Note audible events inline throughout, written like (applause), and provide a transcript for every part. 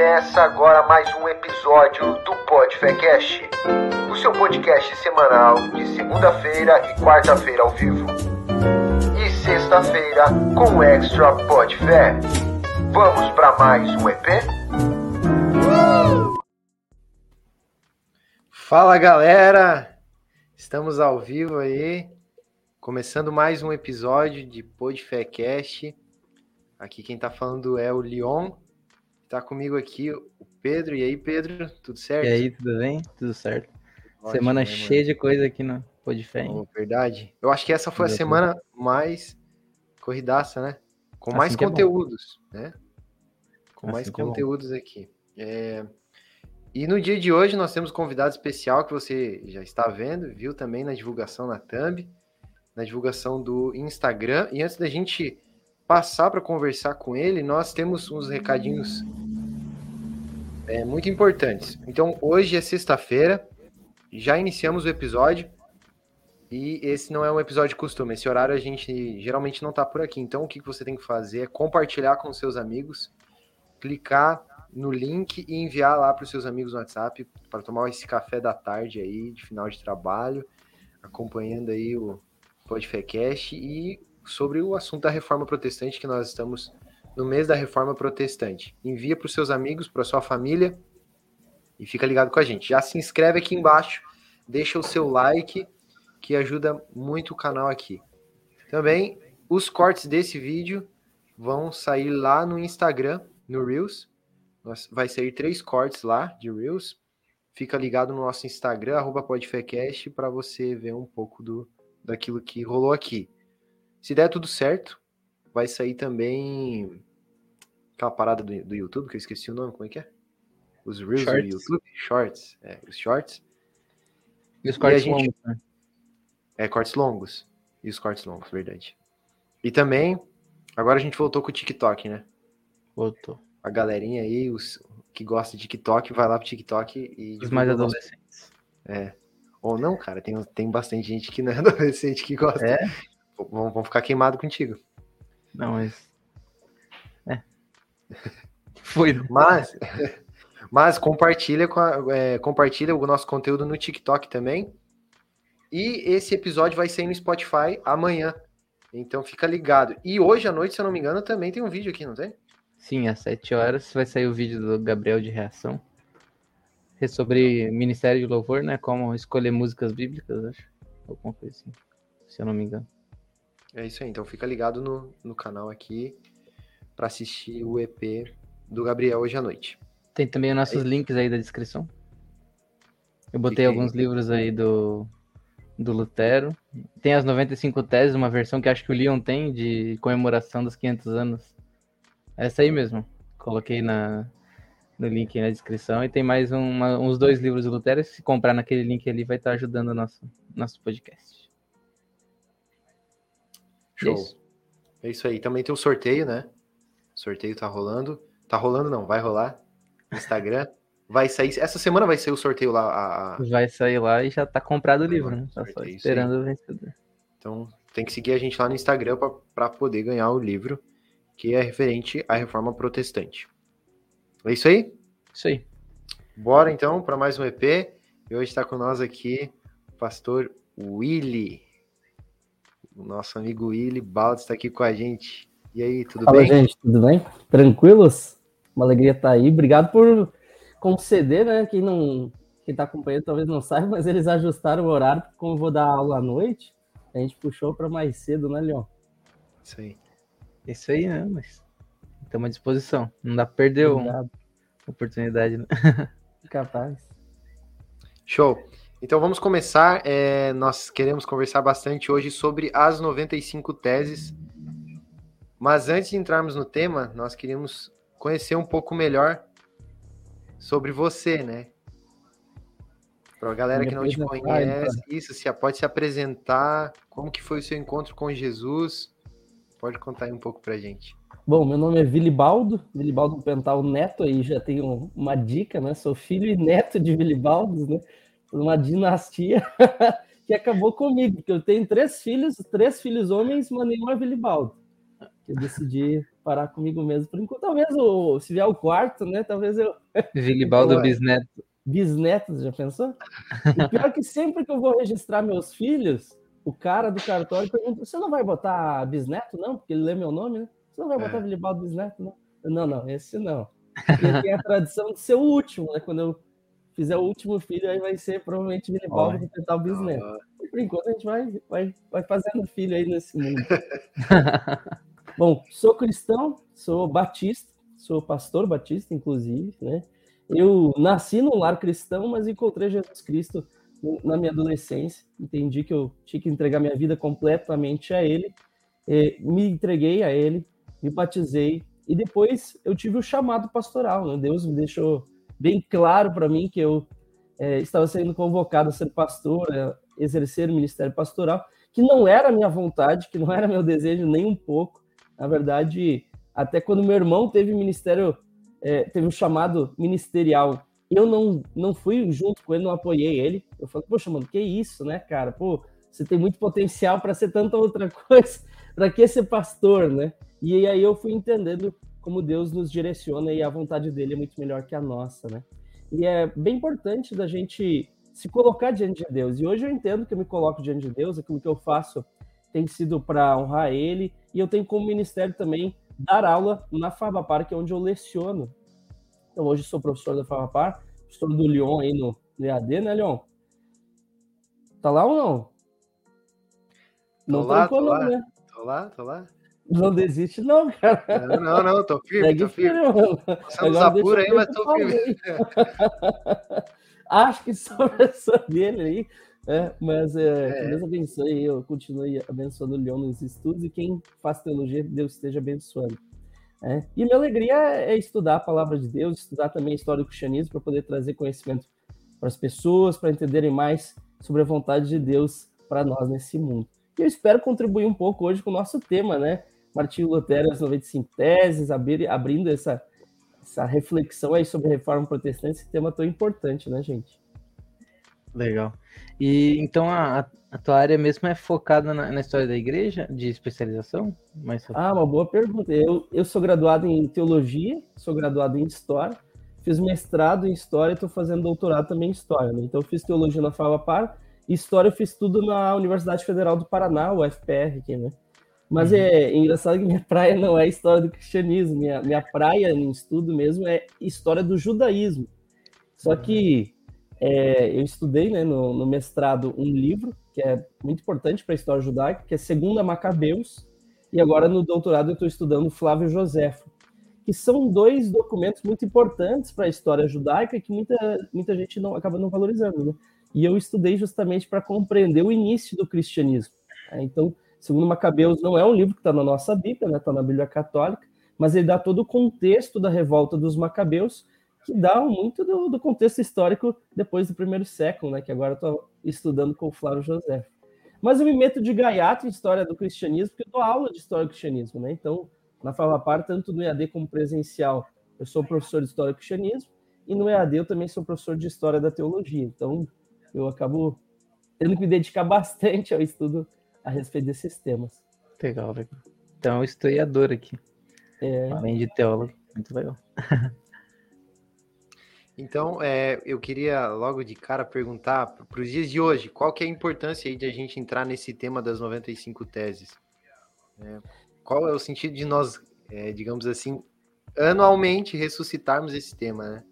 Começa agora mais um episódio do Podfecast, o seu podcast semanal de segunda-feira e quarta-feira ao vivo. E sexta-feira com Extra Podfé. Vamos para mais um EP? Fala galera, estamos ao vivo aí, começando mais um episódio de Podfecast. Aqui quem tá falando é o Leon Tá comigo aqui o Pedro. E aí, Pedro, tudo certo? E aí, tudo bem? Tudo certo. Ótimo, semana né, cheia de coisa aqui no Podfé. Oh, verdade. Eu acho que essa foi a semana mais corridaça, né? Com assim mais é conteúdos, é né? Com assim mais é conteúdos é aqui. É... E no dia de hoje nós temos um convidado especial que você já está vendo, viu também na divulgação na Thumb, na divulgação do Instagram. E antes da gente passar para conversar com ele, nós temos uns recadinhos é, muito importantes. Então, hoje é sexta-feira, já iniciamos o episódio e esse não é um episódio costume. Esse horário a gente geralmente não está por aqui. Então, o que você tem que fazer é compartilhar com seus amigos, clicar no link e enviar lá para os seus amigos no WhatsApp para tomar esse café da tarde aí, de final de trabalho, acompanhando aí o Podfecast e sobre o assunto da reforma protestante, que nós estamos no mês da reforma protestante. Envia para os seus amigos, para sua família e fica ligado com a gente. Já se inscreve aqui embaixo, deixa o seu like, que ajuda muito o canal aqui. Também os cortes desse vídeo vão sair lá no Instagram, no Reels. Vai sair três cortes lá de Reels. Fica ligado no nosso Instagram, arroba podfecast, para você ver um pouco do, daquilo que rolou aqui. Se der tudo certo, vai sair também aquela parada do, do YouTube, que eu esqueci o nome, como é que é? Os Reels shorts. do YouTube, Shorts, é, os Shorts. E os cortes e gente... longos, né? É, cortes longos. E os cortes longos, verdade. E também, agora a gente voltou com o TikTok, né? Voltou. A galerinha aí, os que gosta de TikTok, vai lá pro TikTok e... Os mais adolescentes. É. Ou não, cara, tem, tem bastante gente que não é (laughs) adolescente que gosta. É? Vão, vão ficar queimados contigo. Não, mas. É. (laughs) Foi. Mas, (laughs) mas compartilha, com a, é, compartilha o nosso conteúdo no TikTok também. E esse episódio vai ser no Spotify amanhã. Então fica ligado. E hoje à noite, se eu não me engano, também tem um vídeo aqui, não tem? Sim, às 7 horas vai sair o vídeo do Gabriel de reação. É sobre Ministério de Louvor, né? Como escolher músicas bíblicas, acho. Alguma coisa assim, se eu não me engano. É isso aí, então fica ligado no, no canal aqui para assistir o EP do Gabriel hoje à noite. Tem também os nossos é links aí da descrição. Eu botei alguns livros aí do, do Lutero. Tem as 95 teses, uma versão que acho que o Leon tem de comemoração dos 500 anos. Essa aí mesmo. Coloquei na, no link aí na descrição. E tem mais uma, uns dois livros do Lutero. Se comprar naquele link ali, vai estar ajudando o nosso, nosso podcast. Show. Isso. É isso aí. Também tem o sorteio, né? O sorteio tá rolando. Tá rolando não, vai rolar. Instagram. (laughs) Vai sair. Essa semana vai sair o sorteio lá. A... Vai sair lá e já tá comprado o livro, né? Tá só esperando o vencedor. Então tem que seguir a gente lá no Instagram para poder ganhar o livro que é referente à reforma protestante. É isso aí? Isso aí. Bora então para mais um EP. E hoje está com nós aqui o pastor Willy. O nosso amigo Willy Baldes está aqui com a gente. E aí, tudo Fala, bem? Fala, gente, tudo bem? Tranquilos? Uma alegria estar tá aí. Obrigado por conceder, né? Quem não quem está acompanhando talvez não saiba, mas eles ajustaram o horário, como eu vou dar aula à noite, a gente puxou para mais cedo, né, Leon? Isso aí. Isso aí, né? Mas estamos à disposição. Não dá para perder uma oportunidade, né? (laughs) Capaz. Show. Então vamos começar. É, nós queremos conversar bastante hoje sobre as 95 teses. Mas antes de entrarmos no tema, nós queríamos conhecer um pouco melhor sobre você, né? Para a galera que não te conhece, então. isso, se pode se apresentar, como que foi o seu encontro com Jesus? Pode contar aí um pouco pra gente. Bom, meu nome é Vilibaldo, Vilibaldo Pental Neto, aí já tenho uma dica, né? Sou filho e neto de Vilibaldos, né? Uma dinastia (laughs) que acabou comigo, porque eu tenho três filhos, três filhos homens, mas nenhum é Vilibaldo. eu decidi parar comigo mesmo por enquanto. Talvez o, se vier o quarto, né? Talvez eu. (laughs) Vilibaldo Bisneto. Bisneto, já pensou? E pior que sempre que eu vou registrar meus filhos, o cara do cartório pergunta: você não vai botar Bisneto, não? Porque ele lê meu nome, né? Você não vai botar é. Vilibaldo Bisneto, não? Não, não, esse não. Porque tem a tradição de ser o último, né? Quando eu fizer o último filho, aí vai ser provavelmente Vilibaldo oh. tentar o Bisneto. Por enquanto a gente vai, vai, vai fazendo filho aí nesse mundo. (laughs) Bom, sou cristão, sou batista, sou pastor batista, inclusive, né? Eu nasci num lar cristão, mas encontrei Jesus Cristo na minha adolescência. Entendi que eu tinha que entregar minha vida completamente a Ele. Me entreguei a Ele, me batizei e depois eu tive o chamado pastoral. Né? Deus me deixou bem claro para mim que eu é, estava sendo convocado a ser pastor, a exercer o ministério pastoral, que não era a minha vontade, que não era meu desejo nem um pouco. Na verdade, até quando meu irmão teve ministério é, teve um chamado ministerial. Eu não, não fui junto com ele, não apoiei ele. Eu falei, poxa, mano, que isso, né, cara? Pô, você tem muito potencial para ser tanta outra (laughs) coisa. para que ser pastor, né? E aí eu fui entendendo como Deus nos direciona e a vontade dele é muito melhor que a nossa, né? E é bem importante da gente se colocar diante de Deus. E hoje eu entendo que eu me coloco diante de Deus, aquilo que eu faço tem sido para honrar ele, e eu tenho como ministério também dar aula na Favapar, que é onde eu leciono. Então, hoje sou professor da Favapar, professor do Lyon aí no, EAD, né, Leon? Tá lá ou não? Não tô lá, tô lá. Né? Tô lá, tô lá. Não desiste, não, cara. Não, não, não tô firme, Segue tô firme. Passamos apuro aí, mas tô firme. (laughs) Acho que sou (laughs) professor dele aí. É, mas é, é. Deus abençoe, eu continue abençoando o Leão nos estudos e quem faz teologia, Deus esteja abençoando. É. E minha alegria é estudar a palavra de Deus, estudar também a história do cristianismo para poder trazer conhecimento para as pessoas, para entenderem mais sobre a vontade de Deus para nós nesse mundo. E eu espero contribuir um pouco hoje com o nosso tema, né? Martinho Lutero, as 95 teses, abrindo essa, essa reflexão aí sobre a reforma protestante, esse tema tão importante, né, gente? Legal. E então a, a tua área mesmo é focada na, na história da igreja, de especialização? Mas... Ah, uma boa pergunta. Eu, eu sou graduado em teologia, sou graduado em história, fiz mestrado em história e estou fazendo doutorado também em história. Né? Então eu fiz teologia na FAVAPAR e história eu fiz tudo na Universidade Federal do Paraná, o FPR aqui, né? Mas uhum. é engraçado que minha (laughs) praia não é história do cristianismo, minha, minha praia em estudo mesmo é história do judaísmo. Só que é, eu estudei né, no, no, mestrado um livro que é muito importante para a história judaica, que é Segunda Macabeus, e agora no doutorado eu estou estudando Flávio Joséfo, que são dois documentos muito importantes para a história judaica que muita, muita gente não acaba não valorizando. Né? E eu estudei justamente para compreender o início do cristianismo. Né? Então, Segundo Macabeus não é um livro que está na nossa Bíblia, está né? Tá na Bíblia Católica, mas ele dá todo o contexto da revolta dos Macabeus que dá muito do, do, contexto histórico depois do primeiro século, né? Que agora estou estudando com o Flávio José. Mas eu me meto de gaiato em história do cristianismo, porque eu dou aula de história do cristianismo, né? Então, na Favapar, tanto no EAD como presencial, eu sou professor de história do cristianismo, e no EAD eu também sou professor de história da teologia. Então, eu acabo tendo que me dedicar (laughs) bastante ao estudo a respeito desses temas. Legal, legal. Então, historiador aqui. É... Além de teólogo. Muito legal. (laughs) Então, é, eu queria logo de cara perguntar para os dias de hoje, qual que é a importância aí de a gente entrar nesse tema das 95 teses? É, qual é o sentido de nós, é, digamos assim, anualmente ressuscitarmos esse tema, né?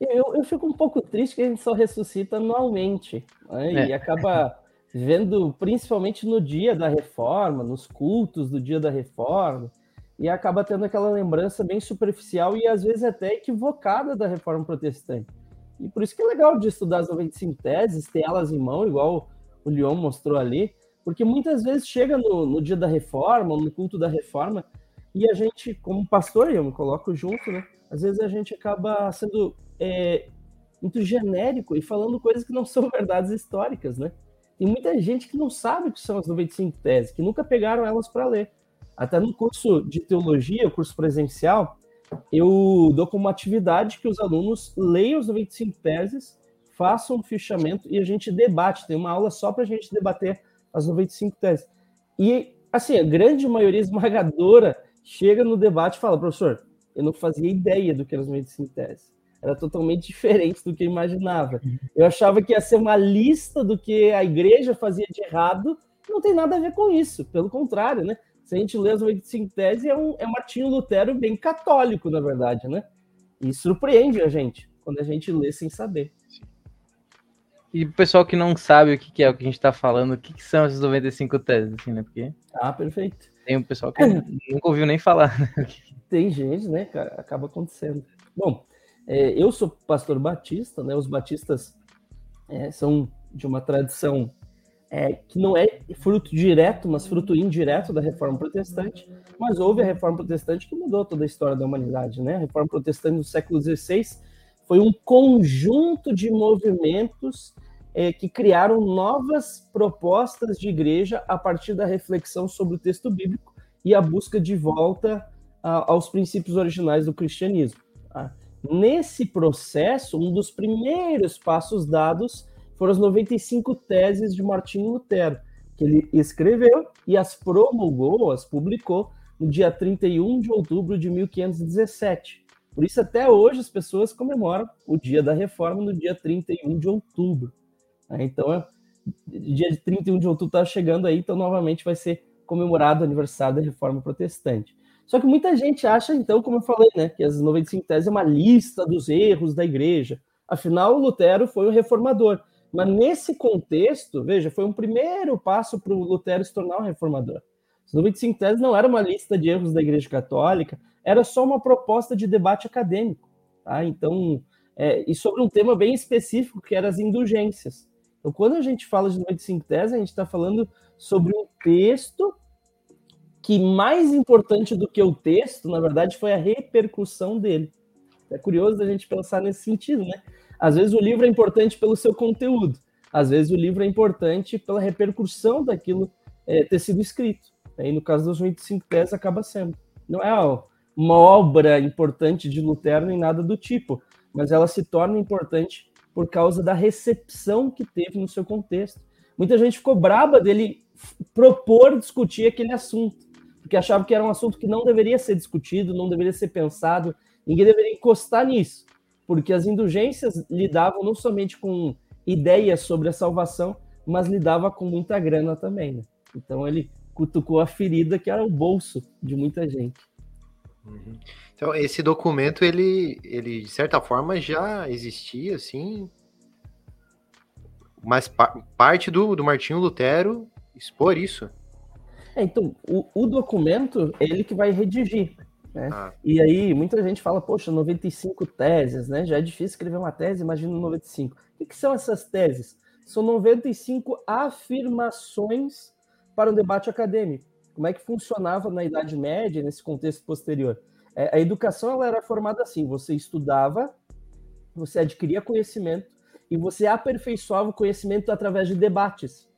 Eu, eu fico um pouco triste que a gente só ressuscita anualmente, né? e é. acaba vendo principalmente no dia da reforma, nos cultos do dia da reforma, e acaba tendo aquela lembrança bem superficial e às vezes até equivocada da reforma protestante. E por isso que é legal de estudar as 95 teses, ter elas em mão, igual o Leon mostrou ali, porque muitas vezes chega no, no dia da reforma, no culto da reforma, e a gente, como pastor, eu me coloco junto, né? Às vezes a gente acaba sendo é, muito genérico e falando coisas que não são (laughs) verdades históricas, né? Tem muita gente que não sabe o que são as 95 teses, que nunca pegaram elas para ler. Até no curso de teologia, curso presencial, eu dou como atividade que os alunos leiam as 95 teses, façam um fichamento e a gente debate. Tem uma aula só para a gente debater as 95 teses. E assim, a grande maioria esmagadora chega no debate e fala, professor, eu não fazia ideia do que era os 95 teses. Era totalmente diferente do que eu imaginava. Eu achava que ia ser uma lista do que a igreja fazia de errado, não tem nada a ver com isso. Pelo contrário, né? Se a gente lê as 95 teses, é um, é Martinho Lutero bem católico, na verdade, né? E surpreende a gente quando a gente lê sem saber. E o pessoal que não sabe o que, é o que a gente está falando, o que, que, são essas 95 teses, assim, né? Porque ah, perfeito. Tem um pessoal que nunca ouviu nem falar. Né? Tem gente, né, cara? Acaba acontecendo. Bom, é, eu sou pastor batista, né? Os batistas é, são de uma tradição é, que não é fruto direto, mas fruto indireto da reforma protestante, mas houve a reforma protestante que mudou toda a história da humanidade, né? A reforma protestante do século XVI foi um conjunto de movimentos é, que criaram novas propostas de igreja a partir da reflexão sobre o texto bíblico e a busca de volta a, aos princípios originais do cristianismo. Nesse processo, um dos primeiros passos dados foram as 95 teses de Martinho Lutero, que ele escreveu e as promulgou, as publicou no dia 31 de outubro de 1517. Por isso, até hoje, as pessoas comemoram o dia da reforma no dia 31 de outubro. Né? Então, é, dia de 31 de outubro está chegando aí, então novamente vai ser comemorado o aniversário da reforma protestante. Só que muita gente acha, então, como eu falei, né, que as 95 teses é uma lista dos erros da igreja. Afinal, Lutero foi o reformador. Mas nesse contexto, veja, foi um primeiro passo para o Lutero se tornar um reformador. As 95 teses não era uma lista de erros da Igreja Católica, era só uma proposta de debate acadêmico. Tá? Então, é, e sobre um tema bem específico, que eram as indulgências. Então, quando a gente fala de 95 teses, a gente está falando sobre um texto que mais importante do que o texto, na verdade, foi a repercussão dele. É curioso a gente pensar nesse sentido, né? Às vezes o livro é importante pelo seu conteúdo, às vezes o livro é importante pela repercussão daquilo é, ter sido escrito. E no caso dos 25 teses acaba sendo. Não é uma obra importante de Lutero nem nada do tipo, mas ela se torna importante por causa da recepção que teve no seu contexto. Muita gente ficou braba dele propor discutir aquele assunto, porque achava que era um assunto que não deveria ser discutido, não deveria ser pensado, ninguém deveria encostar nisso porque as indulgências lidavam não somente com ideias sobre a salvação, mas lidava com muita grana também. Né? Então ele cutucou a ferida que era o bolso de muita gente. Uhum. Então esse documento ele, ele de certa forma já existia, assim, mas pa parte do, do Martinho Lutero expor isso. É, então o, o documento é ele que vai redigir. Né? Ah. E aí muita gente fala, poxa, 95 teses, né? Já é difícil escrever uma tese, imagina 95. O que, que são essas teses? São 95 afirmações para um debate acadêmico. Como é que funcionava na Idade Média, nesse contexto posterior? É, a educação ela era formada assim: você estudava, você adquiria conhecimento e você aperfeiçoava o conhecimento através de debates.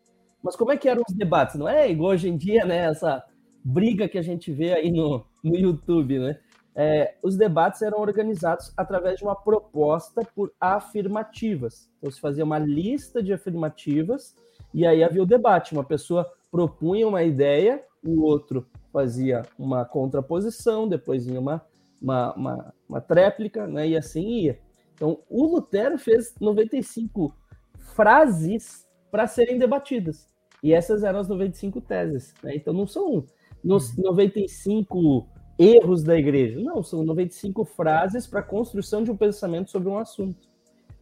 Mas como é que eram os debates? Não é igual hoje em dia, né? Essa briga que a gente vê aí no, no YouTube, né? É, os debates eram organizados através de uma proposta por afirmativas. Então, se fazia uma lista de afirmativas e aí havia o debate. Uma pessoa propunha uma ideia, o outro fazia uma contraposição, depois vinha uma, uma, uma, uma tréplica, né? e assim ia. Então, o Lutero fez 95 frases para serem debatidas. E essas eram as 95 teses. Né? Então, não são nos 95 erros da igreja. Não, são 95 frases para a construção de um pensamento sobre um assunto.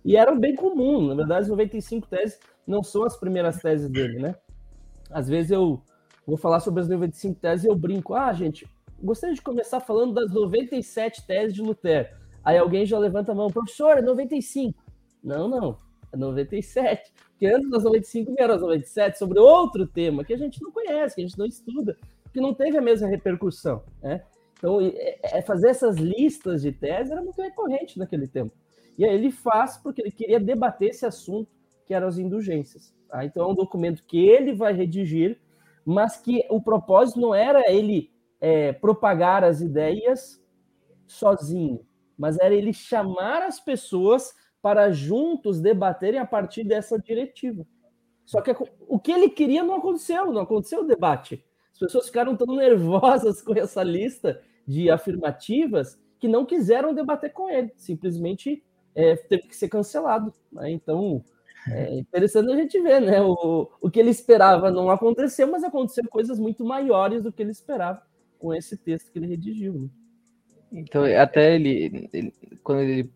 E era bem comum, na verdade, as 95 teses não são as primeiras teses dele, né? Às vezes eu vou falar sobre as 95 teses e eu brinco, ah, gente, gostaria de começar falando das 97 teses de Lutero. Aí alguém já levanta a mão, professor, é 95. Não, não, é 97. Porque antes das 95 vieram as 97 sobre outro tema que a gente não conhece, que a gente não estuda que não teve a mesma repercussão, né? Então, é, é fazer essas listas de teses era muito recorrente naquele tempo. E aí ele faz porque ele queria debater esse assunto, que eram as indulgências. Tá? Então, é um documento que ele vai redigir, mas que o propósito não era ele é, propagar as ideias sozinho, mas era ele chamar as pessoas para juntos debaterem a partir dessa diretiva. Só que o que ele queria não aconteceu, não aconteceu o debate. As pessoas ficaram tão nervosas (laughs) com essa lista de afirmativas que não quiseram debater com ele, simplesmente é, teve que ser cancelado. Né? Então, é interessante a gente ver, né? O, o que ele esperava não aconteceu, mas aconteceram coisas muito maiores do que ele esperava com esse texto que ele redigiu. Né? Então, até ele, ele, quando ele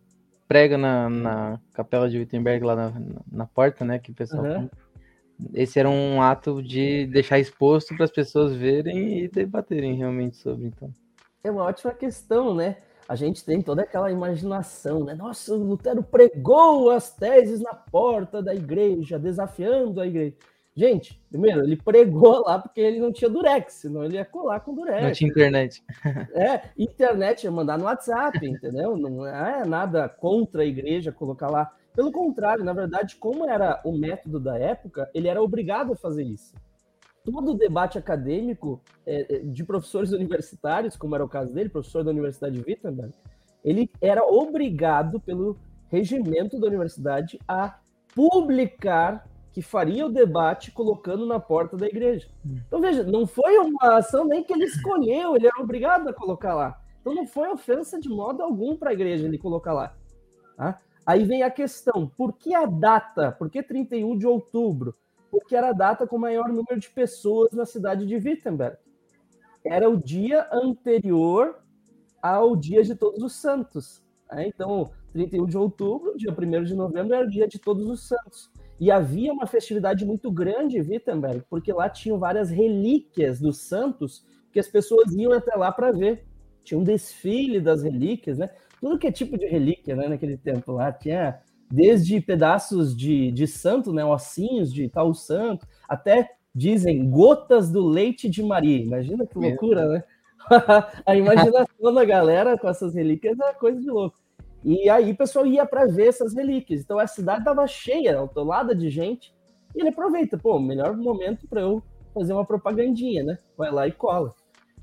prega na, na capela de Wittenberg, lá na, na porta, né? Que o pessoal. Uhum. Esse era um ato de deixar exposto para as pessoas verem e debaterem realmente sobre. Então. É uma ótima questão, né? A gente tem toda aquela imaginação, né? Nossa, o Lutero pregou as teses na porta da igreja, desafiando a igreja. Gente, primeiro, ele pregou lá porque ele não tinha durex, senão ele ia colar com durex. Não tinha internet. É, internet ia mandar no WhatsApp, entendeu? Não é nada contra a igreja colocar lá. Pelo contrário, na verdade, como era o método da época, ele era obrigado a fazer isso. Todo o debate acadêmico é, é de professores universitários, como era o caso dele, professor da Universidade de Wittenberg, ele era obrigado pelo regimento da universidade a publicar que faria o debate colocando na porta da igreja. Hum. Então, veja, não foi uma ação nem que ele escolheu, ele era obrigado a colocar lá. Então, não foi ofensa de modo algum para a igreja ele colocar lá. Tá? Aí vem a questão: por que a data? Por que 31 de outubro? Porque era a data com o maior número de pessoas na cidade de Wittenberg. Era o dia anterior ao Dia de Todos os Santos. Né? Então, 31 de outubro, dia 1 de novembro, era o Dia de Todos os Santos. E havia uma festividade muito grande em Wittenberg, porque lá tinham várias relíquias dos santos que as pessoas iam até lá para ver. Tinha um desfile das relíquias, né? Tudo que é tipo de relíquia, né, naquele tempo lá. Tinha desde pedaços de, de santo, né, ossinhos de tal santo, até dizem gotas do leite de Maria. Imagina que loucura, né? (laughs) a imaginação da galera com essas relíquias é coisa de louco. E aí o pessoal ia para ver essas relíquias. Então a cidade estava cheia, autolada de gente. E ele aproveita, pô, melhor momento para eu fazer uma propagandinha, né? Vai lá e cola.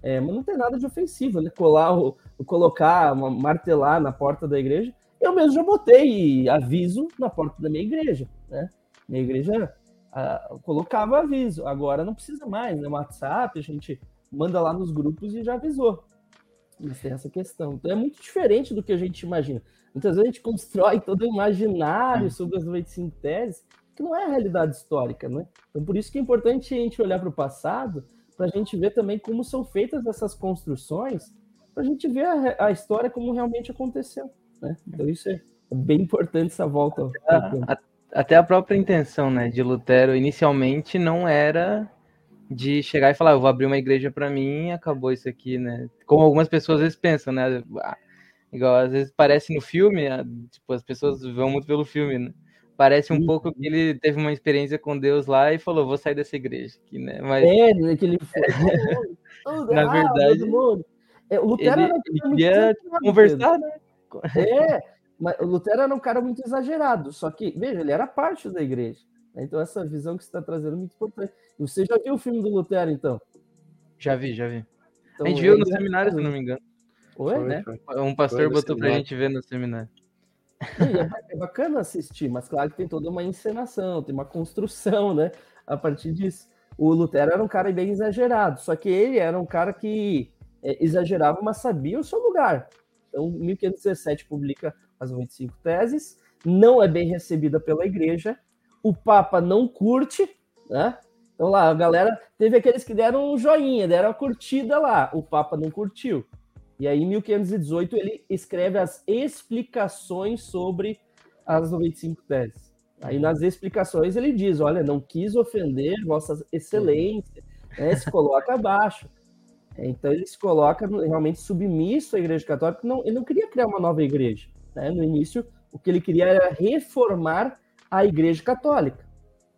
É, mas não tem nada de ofensivo, né? Colar, o, colocar, uma, martelar na porta da igreja. Eu mesmo já botei aviso na porta da minha igreja, né? Minha igreja colocava aviso. Agora não precisa mais, né? WhatsApp, a gente manda lá nos grupos e já avisou. Mas tem essa questão. Então é muito diferente do que a gente imagina. Muitas vezes a gente constrói todo o imaginário sobre as 95 teses, que não é a realidade histórica, né? Então por isso que é importante a gente olhar para o passado, para a gente ver também como são feitas essas construções, para a gente ver a, a, história como realmente aconteceu, né? Então isso é bem importante essa volta. Até a, até a própria intenção, né, de Lutero inicialmente não era de chegar e falar, eu vou abrir uma igreja para mim e acabou isso aqui, né? Como algumas pessoas às vezes pensam, né? Ah, igual às vezes parece no filme, ah, tipo, as pessoas vão muito pelo filme, né? Parece um Sim. pouco que ele teve uma experiência com Deus lá e falou, vou sair dessa igreja aqui, né? Mas é, né, que ele foi. (laughs) Na verdade, é, o Lutero ele, ele queria conversar, né? É, mas o Lutero era um cara muito exagerado, só que, veja, ele era parte da igreja. Então, essa visão que você está trazendo é muito importante. Você já viu o filme do Lutero, então? Já vi, já vi. Então, a gente viu no seminário, se não me engano. Oi, foi, né? Foi. Um pastor foi botou pra gente ver no seminário. É, é bacana assistir, mas claro que tem toda uma encenação, tem uma construção, né? A partir disso. O Lutero era um cara bem exagerado, só que ele era um cara que é, exagerava, mas sabia o seu lugar. Então, 1517 publica as 25 teses, não é bem recebida pela igreja, o Papa não curte, né? Então lá, a galera teve aqueles que deram um joinha, deram a curtida lá, o Papa não curtiu. E aí, em 1518, ele escreve as explicações sobre as 95 teses. Aí, nas explicações, ele diz: Olha, não quis ofender Vossa Excelência, né, se coloca abaixo. Então, ele se coloca realmente submisso à Igreja Católica. Não, ele não queria criar uma nova igreja. Né? No início, o que ele queria era reformar a Igreja Católica.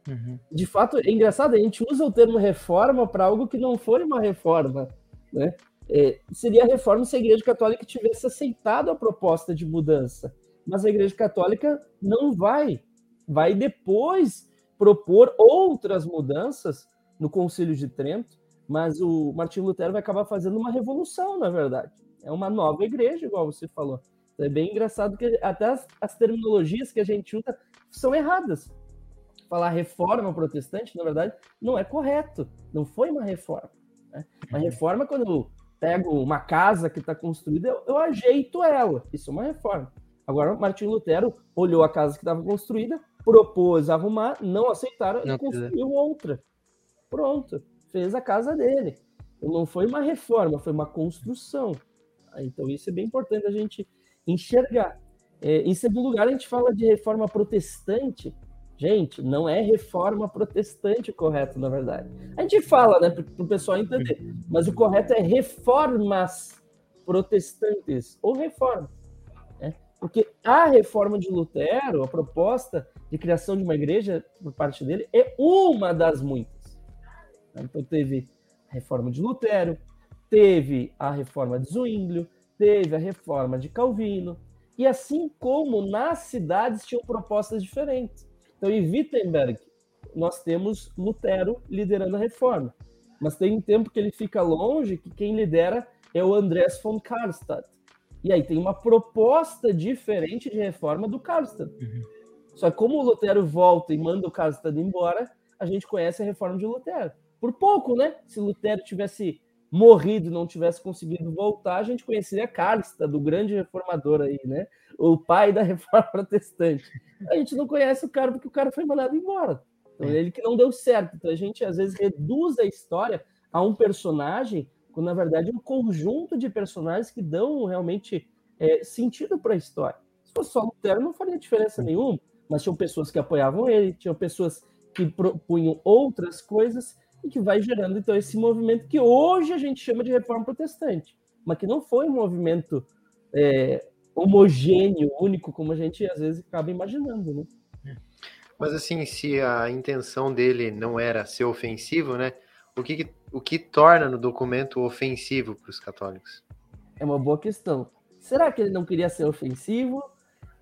Uhum. De fato, é engraçado, a gente usa o termo reforma para algo que não for uma reforma. Né? É, seria reforma se a Igreja Católica tivesse aceitado a proposta de mudança. Mas a Igreja Católica não vai. Vai depois propor outras mudanças no Concílio de Trento, mas o Martinho Lutero vai acabar fazendo uma revolução, na verdade. É uma nova igreja, igual você falou. É bem engraçado que até as, as terminologias que a gente usa são erradas. Falar reforma protestante, na verdade, não é correto. Não foi uma reforma. Né? Uma reforma é quando eu pego uma casa que está construída, eu, eu ajeito ela. Isso é uma reforma. Agora, Martin Lutero olhou a casa que estava construída, propôs arrumar, não aceitaram não e construiu outra. Pronto, fez a casa dele. Não foi uma reforma, foi uma construção. Então, isso é bem importante a gente enxergar. É, em segundo lugar, a gente fala de reforma protestante. Gente, não é reforma protestante correto, na verdade. A gente fala, né, para o pessoal entender, mas o correto é reformas protestantes ou reforma. Né? Porque a reforma de Lutero, a proposta de criação de uma igreja por parte dele, é uma das muitas. Então, teve a reforma de Lutero, teve a reforma de Zwinglio, teve a reforma de Calvino, e assim como nas cidades tinham propostas diferentes. Então, em Wittenberg, nós temos Lutero liderando a reforma. Mas tem um tempo que ele fica longe, que quem lidera é o Andrés von Karlstadt. E aí tem uma proposta diferente de reforma do Karlstadt. Uhum. Só que como o Lutero volta e manda o Karlstadt embora, a gente conhece a reforma de Lutero. Por pouco, né? Se Lutero tivesse morrido, não tivesse conseguido voltar, a gente conheceria Karlstadt, do grande reformador aí, né? O pai da (laughs) reforma protestante. A gente não conhece o cara porque o cara foi mandado embora. Então, é. ele que não deu certo. Então, a gente às vezes reduz a história a um personagem, quando na verdade é um conjunto de personagens que dão realmente é, sentido para a história. Se fosse só Lutero, não faria diferença nenhuma, mas tinham pessoas que apoiavam ele, tinham pessoas que propunham outras coisas, e que vai gerando então esse movimento que hoje a gente chama de reforma protestante, mas que não foi um movimento é, homogêneo, único, como a gente às vezes acaba imaginando, né? Mas assim, se a intenção dele não era ser ofensivo, né? O que, o que torna no documento ofensivo para os católicos? É uma boa questão. Será que ele não queria ser ofensivo?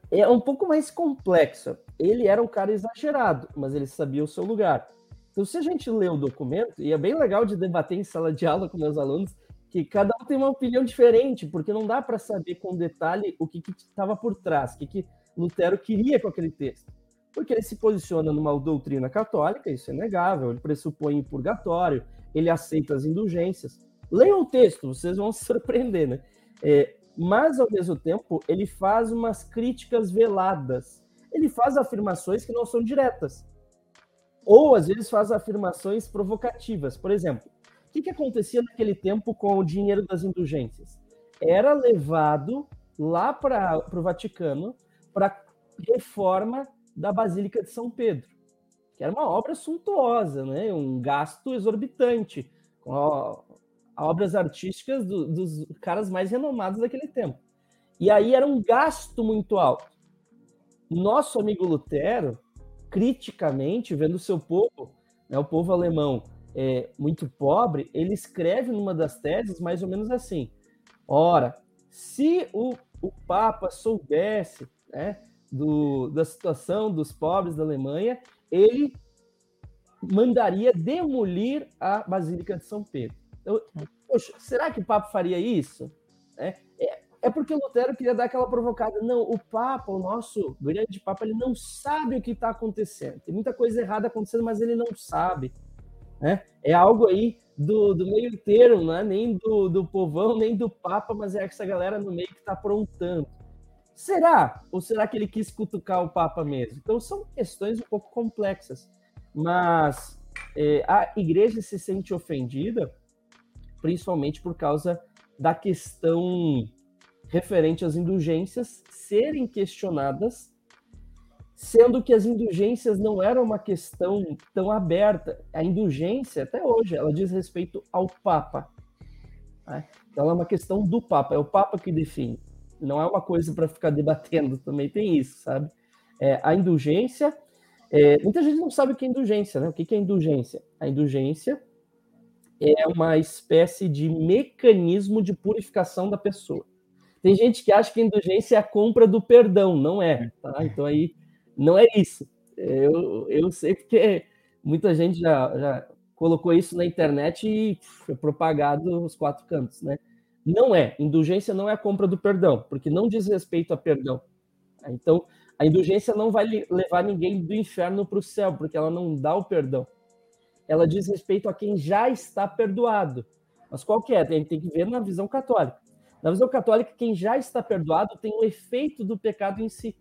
É um pouco mais complexo. Ele era um cara exagerado, mas ele sabia o seu lugar. Então, se a gente lê o documento, e é bem legal de debater em sala de aula com meus alunos, que cada um tem uma opinião diferente, porque não dá para saber com detalhe o que estava por trás, o que, que Lutero queria com aquele texto. Porque ele se posiciona numa doutrina católica, isso é negável, ele pressupõe o purgatório, ele aceita as indulgências. Leiam o texto, vocês vão (laughs) se surpreender, né? É, mas, ao mesmo tempo, ele faz umas críticas veladas. Ele faz afirmações que não são diretas. Ou às vezes faz afirmações provocativas. Por exemplo, o que, que acontecia naquele tempo com o dinheiro das indulgências? Era levado lá para o Vaticano para reforma da Basílica de São Pedro, que era uma obra suntuosa, né? um gasto exorbitante, com obras artísticas do, dos caras mais renomados daquele tempo. E aí era um gasto muito alto. Nosso amigo Lutero criticamente, vendo o seu povo, né, o povo alemão, é, muito pobre, ele escreve numa das teses mais ou menos assim: ora, se o, o Papa soubesse né, do, da situação dos pobres da Alemanha, ele mandaria demolir a Basílica de São Pedro. Então, poxa, será que o Papa faria isso? É, é, é porque Lutero queria dar aquela provocada. Não, o Papa, o nosso grande Papa, ele não sabe o que está acontecendo. Tem muita coisa errada acontecendo, mas ele não sabe. Né? É algo aí do, do meio termo, não é nem do, do povão, nem do Papa, mas é essa galera no meio que está aprontando. Será? Ou será que ele quis cutucar o Papa mesmo? Então são questões um pouco complexas. Mas é, a igreja se sente ofendida, principalmente por causa da questão referente às indulgências serem questionadas, sendo que as indulgências não eram uma questão tão aberta. A indulgência, até hoje, ela diz respeito ao Papa. Né? Então, ela é uma questão do Papa, é o Papa que define. Não é uma coisa para ficar debatendo, também tem isso, sabe? É, a indulgência, é, muita gente não sabe o que é indulgência, né? O que é indulgência? A indulgência é uma espécie de mecanismo de purificação da pessoa. Tem gente que acha que indulgência é a compra do perdão, não é, tá? Então aí não é isso. Eu, eu sei porque muita gente já, já colocou isso na internet e foi propagado os quatro cantos, né? Não é. Indulgência não é a compra do perdão, porque não diz respeito a perdão. Então, a indulgência não vai levar ninguém do inferno para o céu, porque ela não dá o perdão. Ela diz respeito a quem já está perdoado. Mas qual que é? A gente tem que ver na visão católica. Na visão católica, quem já está perdoado tem o efeito do pecado em si.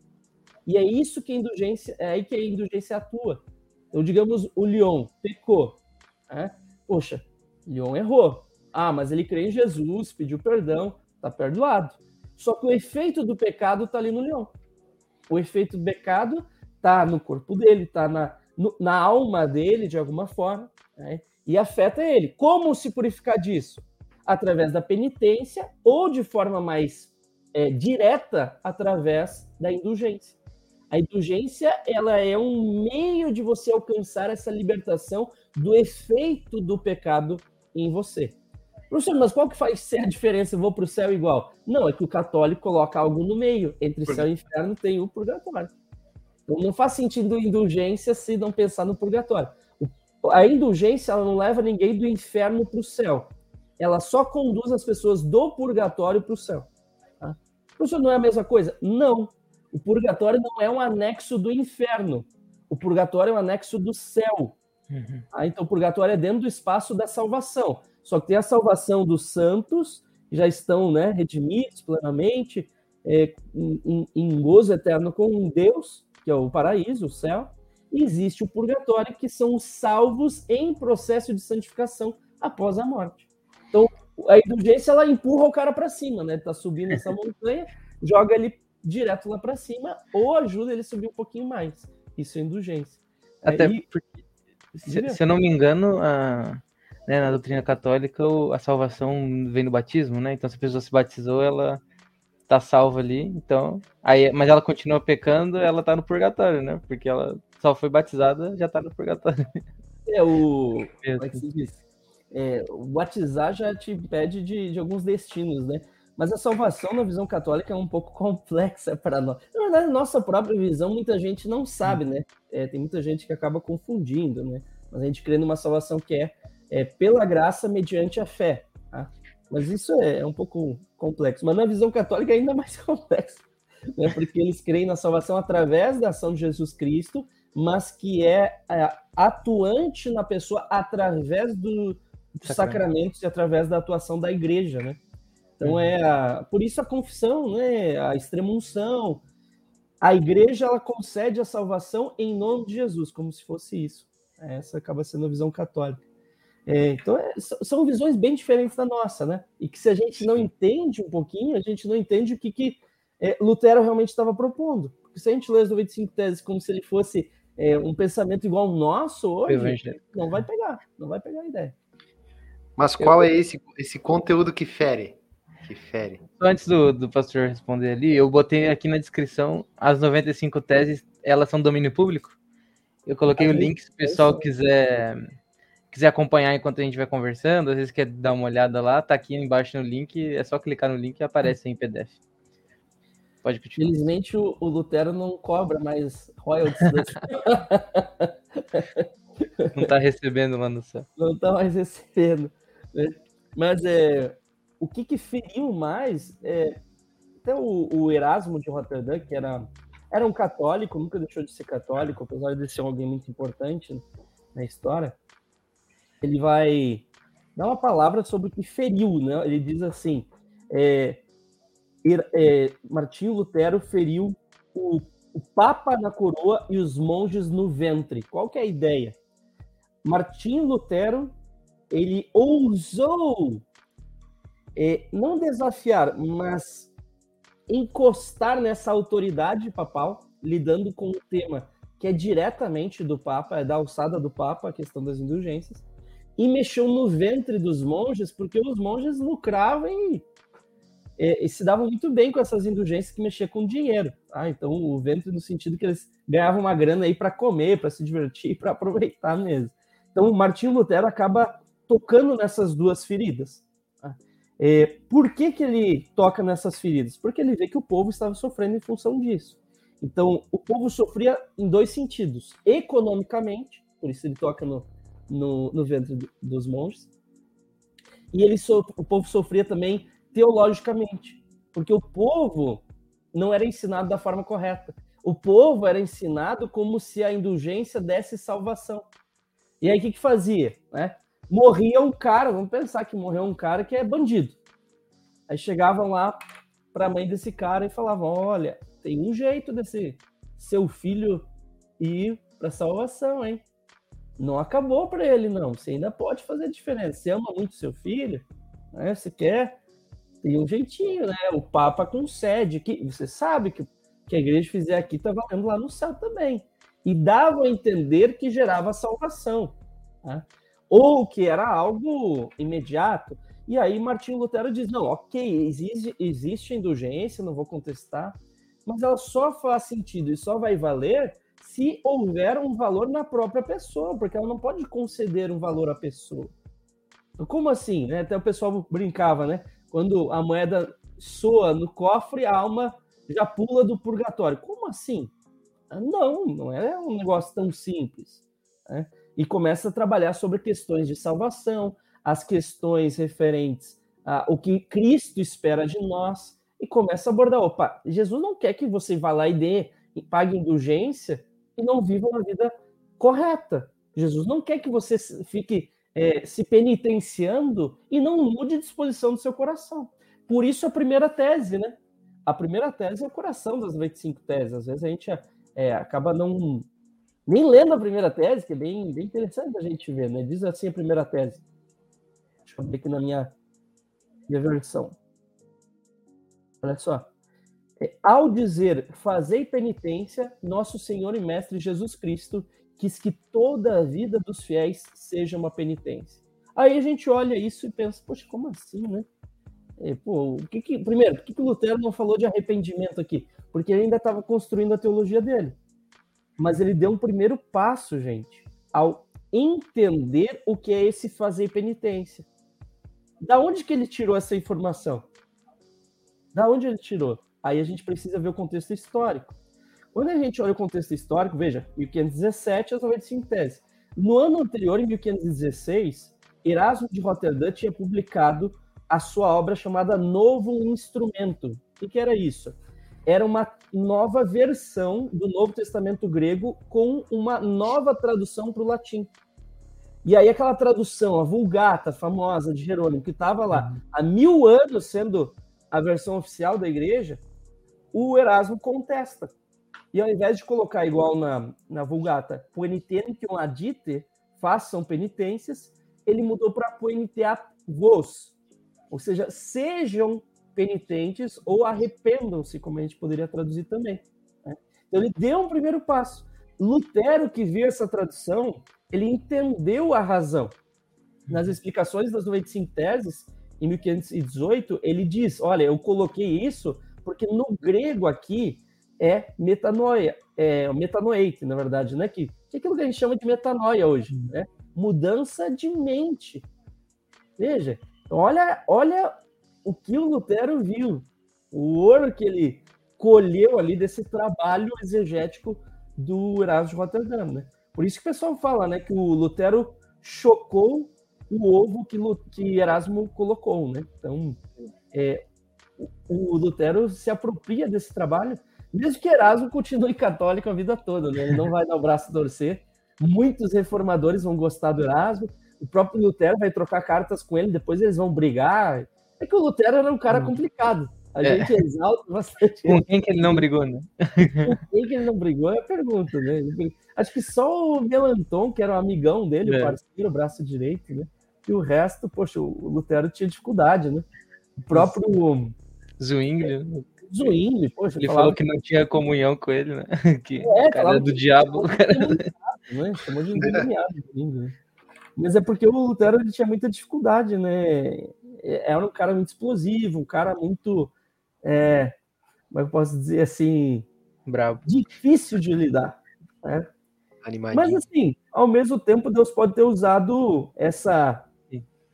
E é isso que a indulgência, é aí que a indulgência atua. Então, digamos, o Leon pecou. Né? Poxa, Leon errou. Ah, mas ele crê em Jesus, pediu perdão, está perdoado. Só que o efeito do pecado está ali no Leon. O efeito do pecado está no corpo dele, está na, na alma dele, de alguma forma, né? e afeta ele. Como se purificar disso? Através da penitência ou de forma mais é, direta através da indulgência. A indulgência ela é um meio de você alcançar essa libertação do efeito do pecado em você. Professor, mas qual que faz ser (laughs) a diferença? Eu vou para o céu igual? Não, é que o católico coloca algo no meio. Entre céu e inferno tem o purgatório. Então não faz sentido indulgência se não pensar no purgatório. A indulgência ela não leva ninguém do inferno para o céu ela só conduz as pessoas do purgatório para o céu. Tá? Professor, não é a mesma coisa? Não. O purgatório não é um anexo do inferno. O purgatório é um anexo do céu. Uhum. Tá? Então, o purgatório é dentro do espaço da salvação. Só que tem a salvação dos santos, que já estão né, redimidos plenamente, é, em, em gozo eterno com Deus, que é o paraíso, o céu. E existe o purgatório, que são os salvos em processo de santificação após a morte. Então, a indulgência ela empurra o cara para cima, né? Tá subindo essa (laughs) montanha, joga ele direto lá para cima ou ajuda ele a subir um pouquinho mais. Isso é indulgência. Até Aí, porque, se, se, eu não me engano, a, né, na doutrina católica, a salvação vem do batismo, né? Então, se a pessoa se batizou, ela tá salva ali, então, aí, mas ela continua pecando, ela tá no purgatório, né? Porque ela só foi batizada, já tá no purgatório. É o. (laughs) Como é que se diz? É, batizar já te pede de, de, alguns destinos, né? Mas a salvação na visão católica é um pouco (laughs) complexa para nós. Na verdade, nossa própria visão, muita gente não sabe, né? É, tem muita gente que acaba confundindo, né? Mas a gente crê numa salvação que é, é pela graça mediante a fé. Tá? Mas isso é, é um pouco complexo. Mas na visão católica é ainda mais (laughs) complexo, né? Porque eles creem na salvação através da ação de Jesus Cristo, mas que é, é atuante na pessoa através do, dos sacramentos e através da atuação da igreja, né? Então uhum. é a, por isso a confissão, né? A extrema-unção, a igreja ela concede a salvação em nome de Jesus, como se fosse isso. Essa acaba sendo a visão católica. É, então é, são visões bem diferentes da nossa, né? E que se a gente não entende um pouquinho, a gente não entende o que, que é, Lutero realmente estava propondo. Porque se a gente lê as 95 teses como se ele fosse é, um pensamento igual ao nosso hoje, não vai pegar, não vai pegar a ideia. Mas qual eu... é esse, esse conteúdo que fere? Que fere. Antes do, do pastor responder ali, eu botei aqui na descrição as 95 teses, elas são domínio público. Eu coloquei ah, o link se o pessoal quiser quiser acompanhar enquanto a gente vai conversando, às vezes quer dar uma olhada lá, tá aqui embaixo no link, é só clicar no link e aparece em PDF. Pode continuar. Felizmente o, o Lutero não cobra mais royalties. (laughs) não tá recebendo lá no céu. Não tá mais recebendo. Né? Mas é, o que, que feriu mais é até o, o, Erasmo de Rotterdam, que era, era um católico, nunca deixou de ser católico, apesar de ser alguém muito importante na história, ele vai dar uma palavra sobre o que feriu, né? Ele diz assim: é, é, Martinho Lutero feriu o, o Papa na coroa e os monges no ventre. Qual que é a ideia? Martinho Lutero ele ousou é, não desafiar, mas encostar nessa autoridade papal, lidando com o tema que é diretamente do Papa, é da alçada do Papa, a questão das indulgências, e mexeu no ventre dos monges, porque os monges lucravam e, e, e se davam muito bem com essas indulgências que mexiam com dinheiro. Tá? Então, o ventre no sentido que eles ganhavam uma grana aí para comer, para se divertir, (laughs) para aproveitar mesmo. Então, o Martinho Lutero acaba tocando nessas duas feridas. Tá? É, por que, que ele toca nessas feridas? Porque ele vê que o povo estava sofrendo em função disso. Então, o povo sofria em dois sentidos: economicamente, por isso ele toca no, no, no ventre dos monges, e ele so, o povo sofria também teologicamente, porque o povo não era ensinado da forma correta. O povo era ensinado como se a indulgência desse salvação. E aí o que, que fazia? Né? Morria um cara, vamos pensar que morreu um cara que é bandido. Aí chegavam lá para a mãe desse cara e falavam: Olha, tem um jeito desse seu filho ir para salvação, hein? Não acabou para ele, não. Você ainda pode fazer diferença. Você ama muito seu filho, né? Você quer. Tem um jeitinho, né? O Papa concede. Que você sabe que que a igreja fizer aqui está valendo lá no céu também. E dava a entender que gerava salvação. Né? Ou que era algo imediato. E aí Martinho Lutero diz: não, ok, existe, existe indulgência, não vou contestar, mas ela só faz sentido e só vai valer se houver um valor na própria pessoa, porque ela não pode conceder um valor à pessoa. Como assim? Né? Até o pessoal brincava, né? Quando a moeda soa no cofre, a alma já pula do purgatório. Como assim? Ah, não, não é um negócio tão simples. Né? E começa a trabalhar sobre questões de salvação, as questões referentes ao que Cristo espera de nós, e começa a abordar: opa, Jesus não quer que você vá lá e dê e pague indulgência e não viva uma vida correta. Jesus não quer que você fique é, se penitenciando e não mude a disposição do seu coração. Por isso a primeira tese, né? a primeira tese é o coração das 25 teses. Às vezes a gente é, acaba não nem lendo a primeira tese, que é bem, bem interessante a gente ver, né? Diz assim a primeira tese. Deixa eu ver aqui na minha, minha versão. Olha só. É, ao dizer fazei penitência, nosso Senhor e Mestre Jesus Cristo quis que toda a vida dos fiéis seja uma penitência. Aí a gente olha isso e pensa, poxa, como assim, né? É, pô, o que que, primeiro, por que, que Lutero não falou de arrependimento aqui? Porque ele ainda estava construindo a teologia dele. Mas ele deu um primeiro passo, gente, ao entender o que é esse fazer penitência. Da onde que ele tirou essa informação? Da onde ele tirou? Aí a gente precisa ver o contexto histórico. Quando a gente olha o contexto histórico, veja, 1517 as 95 teses. No ano anterior, em 1516, Erasmo de Roterdã tinha publicado a sua obra chamada Novo Instrumento. O que, era isso? Era uma nova versão do Novo Testamento grego com uma nova tradução para o latim. E aí aquela tradução, a Vulgata famosa de Jerônimo, que estava lá há mil anos sendo a versão oficial da igreja, o Erasmo contesta. E ao invés de colocar igual na, na Vulgata, Puenitentium adite, façam penitências, ele mudou para Pueniteat vos, ou seja, sejam penitentes ou arrependam-se, como a gente poderia traduzir também. Né? Então ele deu um primeiro passo. Lutero, que viu essa tradução, ele entendeu a razão. Nas explicações das 95 teses, em 1518, ele diz: Olha, eu coloquei isso porque no grego aqui é metanoia, é metanoite, na verdade, né? Que, que é aquilo que a gente chama de metanoia hoje, né? Mudança de mente. Veja, Olha, olha o que o Lutero viu, o ouro que ele colheu ali desse trabalho exegético do Erasmo de Rotterdam, né? Por isso que o pessoal fala, né, que o Lutero chocou o ovo que, que Erasmo colocou, né? Então, é, o Lutero se apropria desse trabalho, mesmo que Erasmo continue católico a vida toda, né? Ele não vai dar o braço a torcer. Muitos reformadores vão gostar do Erasmo, o próprio Lutero vai trocar cartas com ele, depois eles vão brigar. É que o Lutero era um cara hum. complicado. A é. gente exalta bastante. Com quem que ele não brigou, né? Com quem que ele não brigou é a pergunta, né? Acho que só o Melanton, que era um amigão dele, é. o parceiro, o braço direito, né? E o resto, poxa, o Lutero tinha dificuldade, né? O próprio. Zwingli. É? Zwingli, poxa. Ele falou que não tinha comunhão com ele, né? (laughs) Que é, cara do diabo. Né? Chamou de endemoniado, né? Mas é porque o Lutero ele tinha muita dificuldade, né? É, era um cara muito explosivo, um cara muito. É, como é que eu posso dizer assim? Bravo. Difícil de lidar. Né? Mas assim, ao mesmo tempo, Deus pode ter usado essa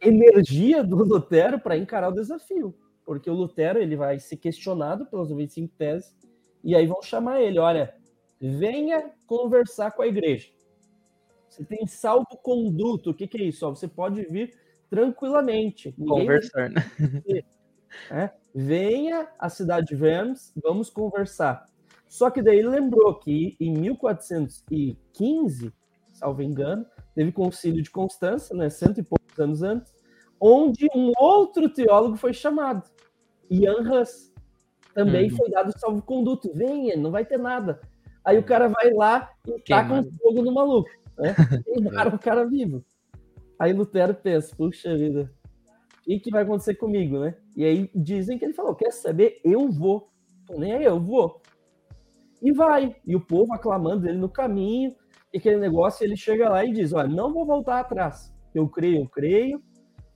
energia do Lutero para encarar o desafio. Porque o Lutero ele vai ser questionado pelas 25 teses, e aí vão chamar ele: olha, venha conversar com a igreja. Você tem salvo-conduto. O que, que é isso? Ó, você pode vir tranquilamente. Conversar, né? É? Venha à cidade de Worms, vamos conversar. Só que daí ele lembrou que em 1415, salvo engano, teve concílio de Constança, né, cento e pouco muitos anos antes, onde um outro teólogo foi chamado, Ian Hus. Também uhum. foi dado salvo-conduto. Venha, não vai ter nada. Aí o cara vai lá e taca um fogo no maluco. Né? (laughs) Queimaram o cara vivo. Aí Lutero pensa, puxa vida, o que vai acontecer comigo, né? E aí dizem que ele falou, quer saber? Eu vou. Nem aí, eu vou. E vai. E o povo aclamando ele no caminho, e aquele negócio, ele chega lá e diz, olha, não vou voltar atrás. Eu creio, eu creio.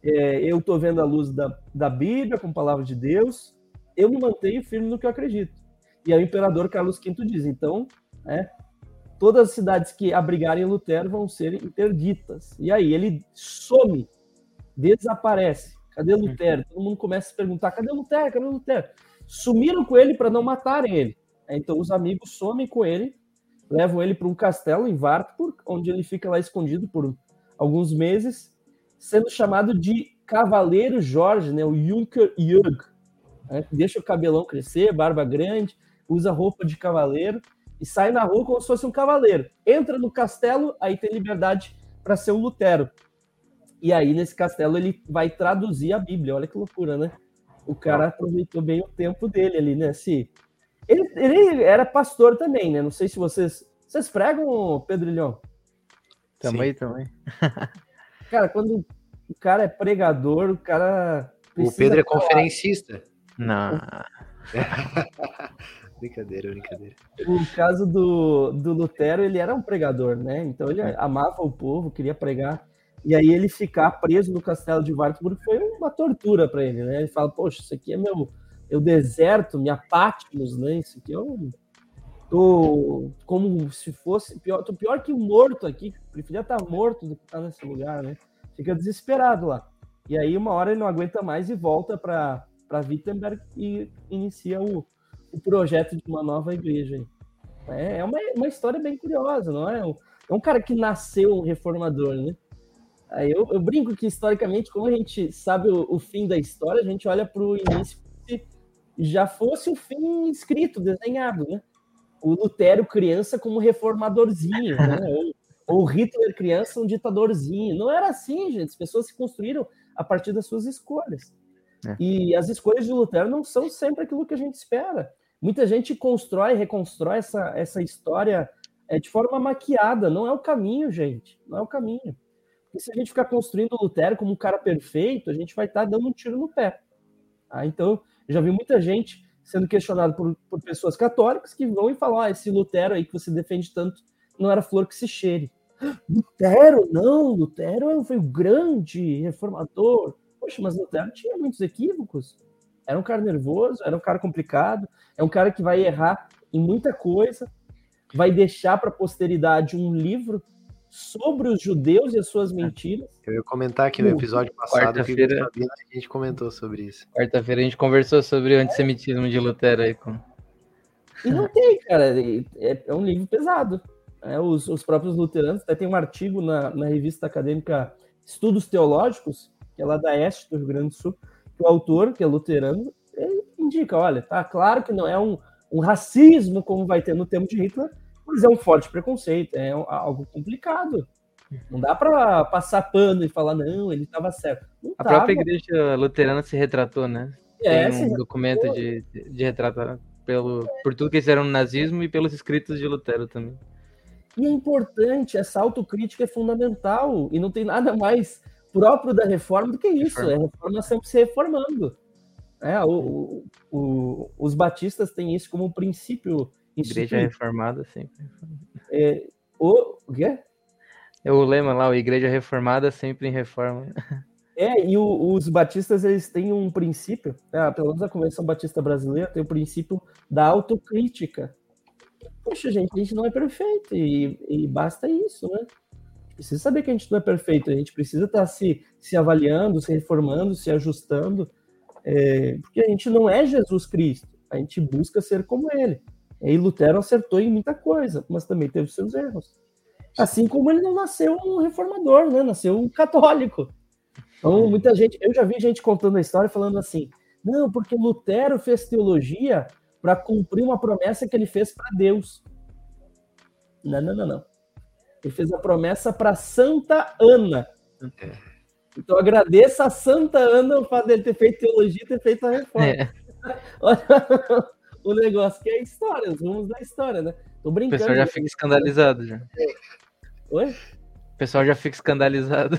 É, eu estou vendo a luz da, da Bíblia, com a palavra de Deus. Eu me mantenho firme no que eu acredito. E aí o imperador Carlos V diz, então, é, todas as cidades que abrigarem Lutero vão ser interditas. E aí ele some, desaparece. Cadê Lutero? Todo mundo começa a se perguntar: cadê Lutero? Cadê Lutero? Sumiram com ele para não matarem ele. Então os amigos somem com ele, levam ele para um castelo em Wartburg, onde ele fica lá escondido por alguns meses, sendo chamado de Cavaleiro Jorge, né? o Junker Jürg. Né? Deixa o cabelão crescer, barba grande, usa roupa de cavaleiro e sai na rua como se fosse um cavaleiro. Entra no castelo, aí tem liberdade para ser um Lutero. E aí, nesse castelo, ele vai traduzir a Bíblia. Olha que loucura, né? O cara aproveitou bem o tempo dele ali, né? Se... Ele, ele era pastor também, né? Não sei se vocês. Vocês pregam, Pedrilhão? Também, Sim. também. (laughs) cara, quando o cara é pregador, o cara. O Pedro é conferencista. Não. (laughs) Brincadeira, brincadeira. O caso do, do Lutero, ele era um pregador, né? Então ele amava o povo, queria pregar. E aí ele ficar preso no castelo de Wartburg foi uma tortura para ele, né? Ele fala, poxa, isso aqui é meu, meu deserto, minha Patmos, né? Isso aqui é um... Tô como se fosse pior, tô pior que um morto aqui, preferia estar tá morto do que estar tá nesse lugar, né? Fica desesperado lá. E aí uma hora ele não aguenta mais e volta para para Wittenberg e inicia o, o projeto de uma nova igreja. É, é uma, uma história bem curiosa, não é? É um cara que nasceu um reformador, né? Aí eu, eu brinco que, historicamente, como a gente sabe o, o fim da história, a gente olha para o início se já fosse o fim escrito, desenhado, né? O Lutero criança como reformadorzinho, né? (laughs) ou, ou Hitler criança um ditadorzinho. Não era assim, gente. As pessoas se construíram a partir das suas escolhas. É. E as escolhas de Lutero não são sempre aquilo que a gente espera. Muita gente constrói, reconstrói essa, essa história é, de forma maquiada. Não é o caminho, gente. Não é o caminho. E se a gente ficar construindo o Lutero como um cara perfeito, a gente vai estar tá dando um tiro no pé. Ah, então, já vi muita gente sendo questionado por, por pessoas católicas que vão e falam: ah, esse Lutero aí que você defende tanto não era flor que se cheire. Lutero, não, Lutero foi o grande reformador. Poxa, mas Lutero tinha muitos equívocos. Era um cara nervoso, era um cara complicado, é um cara que vai errar em muita coisa, vai deixar para a posteridade um livro sobre os judeus e as suas mentiras. Eu ia comentar aqui no episódio passado que a gente comentou sobre isso. Quarta-feira a gente conversou sobre o antissemitismo de Lutero aí. Com... E não tem, cara. É, é um livro pesado. É, os, os, próprios luteranos, até tem um artigo na, na revista acadêmica Estudos Teológicos, que é lá da Este, do Rio Grande do Sul, o autor, que é luterano, indica, olha, tá claro que não é um, um racismo como vai ter no tempo de Hitler, mas é um forte preconceito, é algo complicado. Não dá para passar pano e falar, não, ele estava certo. Não a tava. própria igreja luterana se retratou, né? É, Tem um documento de, de retratar pelo, por tudo que eles eram no nazismo e pelos escritos de Lutero também. E é importante, essa autocrítica é fundamental, e não tem nada mais próprio da reforma do que isso. Reforma. É a reforma sempre se reformando. É, o, o, os batistas têm isso como princípio. Igreja reformada sempre. É, o, o quê? É o lema lá, o Igreja Reformada sempre em reforma. É, e o, os batistas eles têm um princípio, é, pelo menos a Convenção Batista Brasileira tem o princípio da autocrítica. Poxa, gente, a gente não é perfeito e, e basta isso, né? Precisa saber que a gente não é perfeito, a gente precisa estar tá se, se avaliando, se reformando, se ajustando, é, porque a gente não é Jesus Cristo, a gente busca ser como ele. E Lutero acertou em muita coisa, mas também teve seus erros. Assim como ele não nasceu um reformador, né? Nasceu um católico. Então, muita gente, eu já vi gente contando a história falando assim: não, porque Lutero fez teologia para cumprir uma promessa que ele fez para Deus. Não, não, não, não. Ele fez a promessa para Santa Ana. É. Então agradeça a Santa Ana o fato dele ter feito teologia e ter feito a reforma. É. (laughs) Olha o negócio que é história, os rumos da história, né? Tô brincando. O pessoal já fica escandalizado já. Oi? O pessoal já fica escandalizado.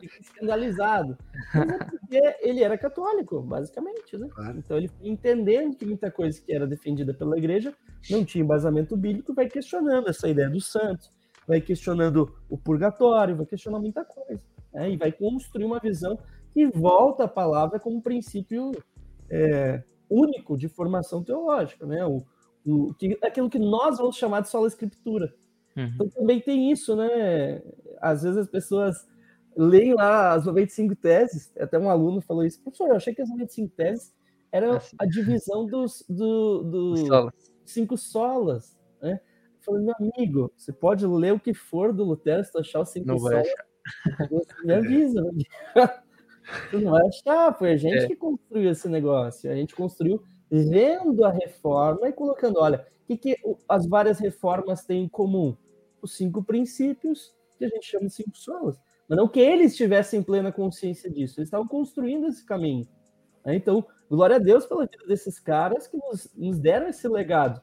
Fica escandalizado. É porque ele era católico, basicamente, né? Claro. Então ele entendendo que muita coisa que era defendida pela igreja não tinha embasamento bíblico, vai questionando essa ideia dos santos, vai questionando o purgatório, vai questionar muita coisa. Né? E vai construir uma visão que volta a palavra como princípio é, único de formação teológica, né? O, o, que, aquilo que nós vamos chamar de sola escritura. Uhum. Então também tem isso, né? Às vezes as pessoas leem lá as 95 teses, até um aluno falou isso, professor, eu achei que as 95 teses era ah, a divisão dos, do, do solas. cinco solas, né? Falei, meu amigo, você pode ler o que for do Lutero, se tu achar os cinco Não você me avisa. Né? (laughs) Tu não vai achar, foi a gente é. que construiu esse negócio. A gente construiu vendo a reforma e colocando, olha, o que, que as várias reformas têm em comum? Os cinco princípios que a gente chama de cinco solas. Mas não que eles tivessem plena consciência disso, eles estavam construindo esse caminho. Né? Então, glória a Deus pela vida desses caras que nos, nos deram esse legado.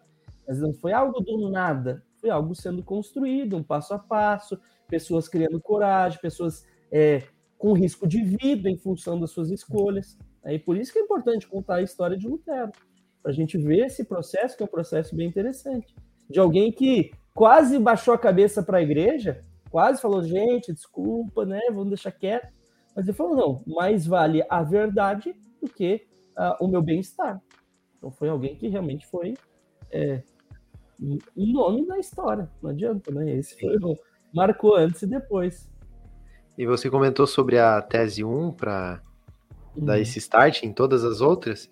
Mas não foi algo do nada, foi algo sendo construído, um passo a passo, pessoas criando coragem, pessoas é, com risco de vida em função das suas escolhas. É, e por isso que é importante contar a história de Lutero, para a gente ver esse processo, que é um processo bem interessante. De alguém que quase baixou a cabeça para a igreja, quase falou, gente, desculpa, né, vamos deixar quieto. Mas ele falou, não, mais vale a verdade do que uh, o meu bem-estar. Então foi alguém que realmente foi é, um nome na história, não adianta, né? Esse foi, marcou antes e depois. E você comentou sobre a tese 1 para uhum. dar esse start em todas as outras.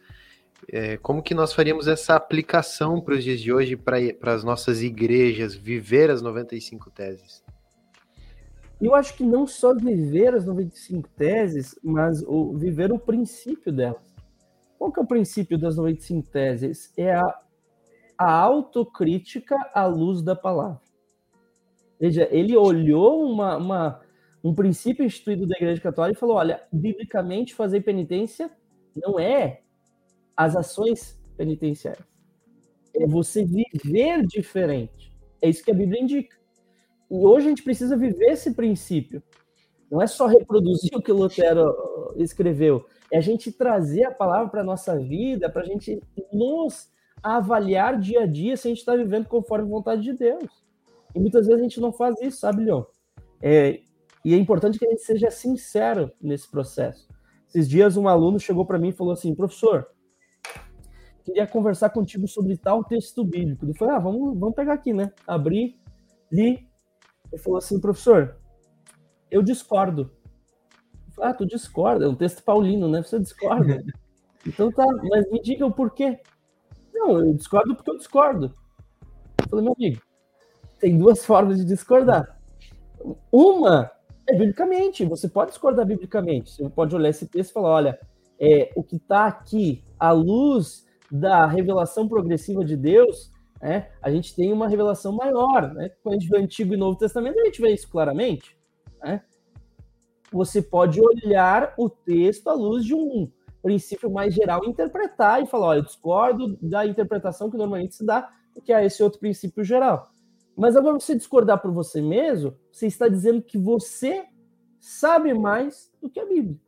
É, como que nós faríamos essa aplicação para os dias de hoje para as nossas igrejas viver as 95 teses? Eu acho que não só viver as 95 teses, mas o, viver o princípio delas. Qual que é o princípio das 95 teses? É a, a autocrítica à luz da palavra. Veja, ele olhou uma, uma, um princípio instituído da Igreja Católica e falou: olha, biblicamente fazer penitência não é as ações penitenciais, é você viver diferente. É isso que a Bíblia indica. E hoje a gente precisa viver esse princípio. Não é só reproduzir o que Lutero escreveu, é a gente trazer a palavra para a nossa vida, para a gente nos avaliar dia a dia se a gente está vivendo conforme a vontade de Deus. E muitas vezes a gente não faz isso, sabe, Leon? É, e é importante que a gente seja sincero nesse processo. Esses dias um aluno chegou para mim e falou assim, professor, queria conversar contigo sobre tal texto bíblico. Eu falei, ah, vamos, vamos pegar aqui, né? Abri, li. Ele falou assim, professor, eu discordo. Eu falei, ah, tu discorda? É um texto paulino, né? Você discorda. (laughs) então tá, mas me diga o porquê. Não, eu discordo porque eu discordo. Eu falei, meu amigo, tem duas (laughs) formas de discordar. Uma é biblicamente, você pode discordar biblicamente. Você pode olhar esse texto e falar: olha, é, o que está aqui, à luz da revelação progressiva de Deus, é, a gente tem uma revelação maior. Né? Quando a gente vê o Antigo e Novo Testamento, a gente vê isso claramente. Né? Você pode olhar o texto à luz de um princípio mais geral interpretar e falar: olha, eu discordo da interpretação que normalmente se dá, porque há esse outro princípio geral. Mas agora você discordar por você mesmo, você está dizendo que você sabe mais do que a Bíblia.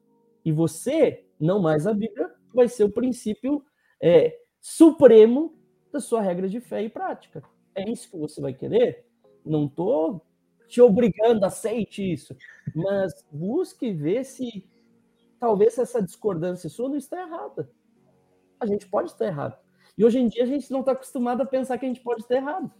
E você, não mais a Bíblia, vai ser o princípio é, supremo da sua regra de fé e prática. É isso que você vai querer? Não estou te obrigando, aceite isso. Mas busque ver se talvez essa discordância sua não está errada. A gente pode estar errado. E hoje em dia a gente não está acostumado a pensar que a gente pode estar errado.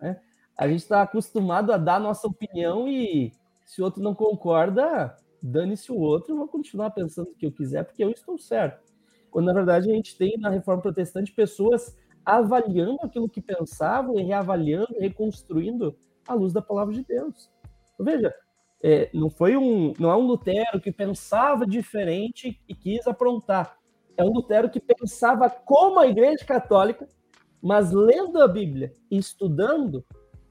Né? a gente está acostumado a dar a nossa opinião e se o outro não concorda, dane-se o outro, eu vou continuar pensando o que eu quiser, porque eu estou certo. Quando na verdade a gente tem na reforma protestante pessoas avaliando aquilo que pensavam e reavaliando, reconstruindo à luz da palavra de Deus. Então, veja, é, não foi um, não é um Lutero que pensava diferente e quis aprontar. É um Lutero que pensava como a Igreja Católica, mas lendo a Bíblia e estudando,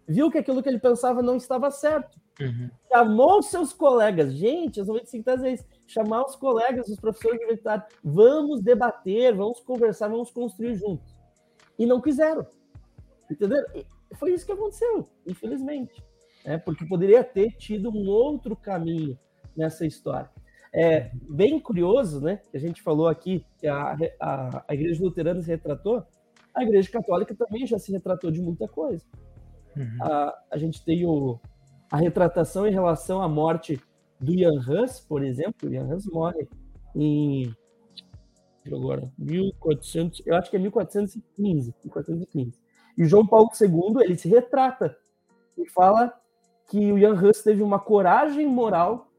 viu que aquilo que ele pensava não estava certo. Uhum. Chamou seus colegas, gente, as 95 teses é isso, chamar os colegas, os professores universitários, vamos debater, vamos conversar, vamos construir juntos. E não quiseram. Entendeu? foi isso que aconteceu, infelizmente. Né? Porque poderia ter tido um outro caminho nessa história. É bem curioso, né? Que a gente falou aqui que a, a, a Igreja Luterana se retratou, a Igreja Católica também já se retratou de muita coisa. Uhum. A, a gente tem o, a retratação em relação à morte do Jan Hus, por exemplo. O Jan Hus morre em agora 1400, eu acho que é 1415, 1415. E João Paulo II, ele se retrata e fala que o Jan Hus teve uma coragem moral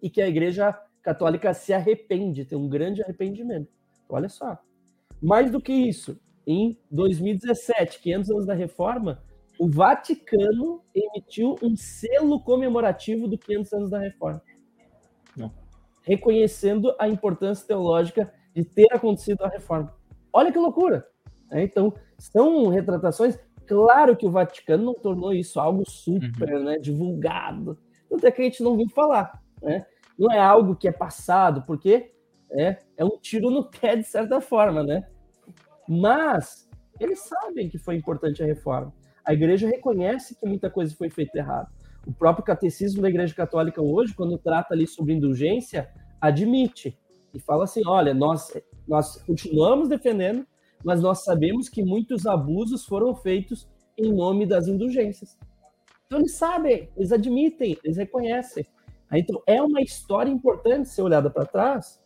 e que a Igreja Católica se arrepende, tem um grande arrependimento. Olha só. Mais do que isso, em 2017, 500 anos da Reforma, o Vaticano emitiu um selo comemorativo do 500 anos da Reforma. Não. Reconhecendo a importância teológica de ter acontecido a reforma. Olha que loucura! É, então, são retratações. Claro que o Vaticano não tornou isso algo super uhum. né, divulgado. Tanto é que a gente não viu falar. Né? Não é algo que é passado, porque é, é um tiro no pé, de certa forma. Né? Mas eles sabem que foi importante a reforma. A igreja reconhece que muita coisa foi feita errado. O próprio catecismo da Igreja Católica hoje, quando trata ali sobre indulgência, admite e fala assim: olha, nós, nós continuamos defendendo mas nós sabemos que muitos abusos foram feitos em nome das indulgências. Então eles sabem, eles admitem, eles reconhecem. Então é uma história importante ser olhada para trás,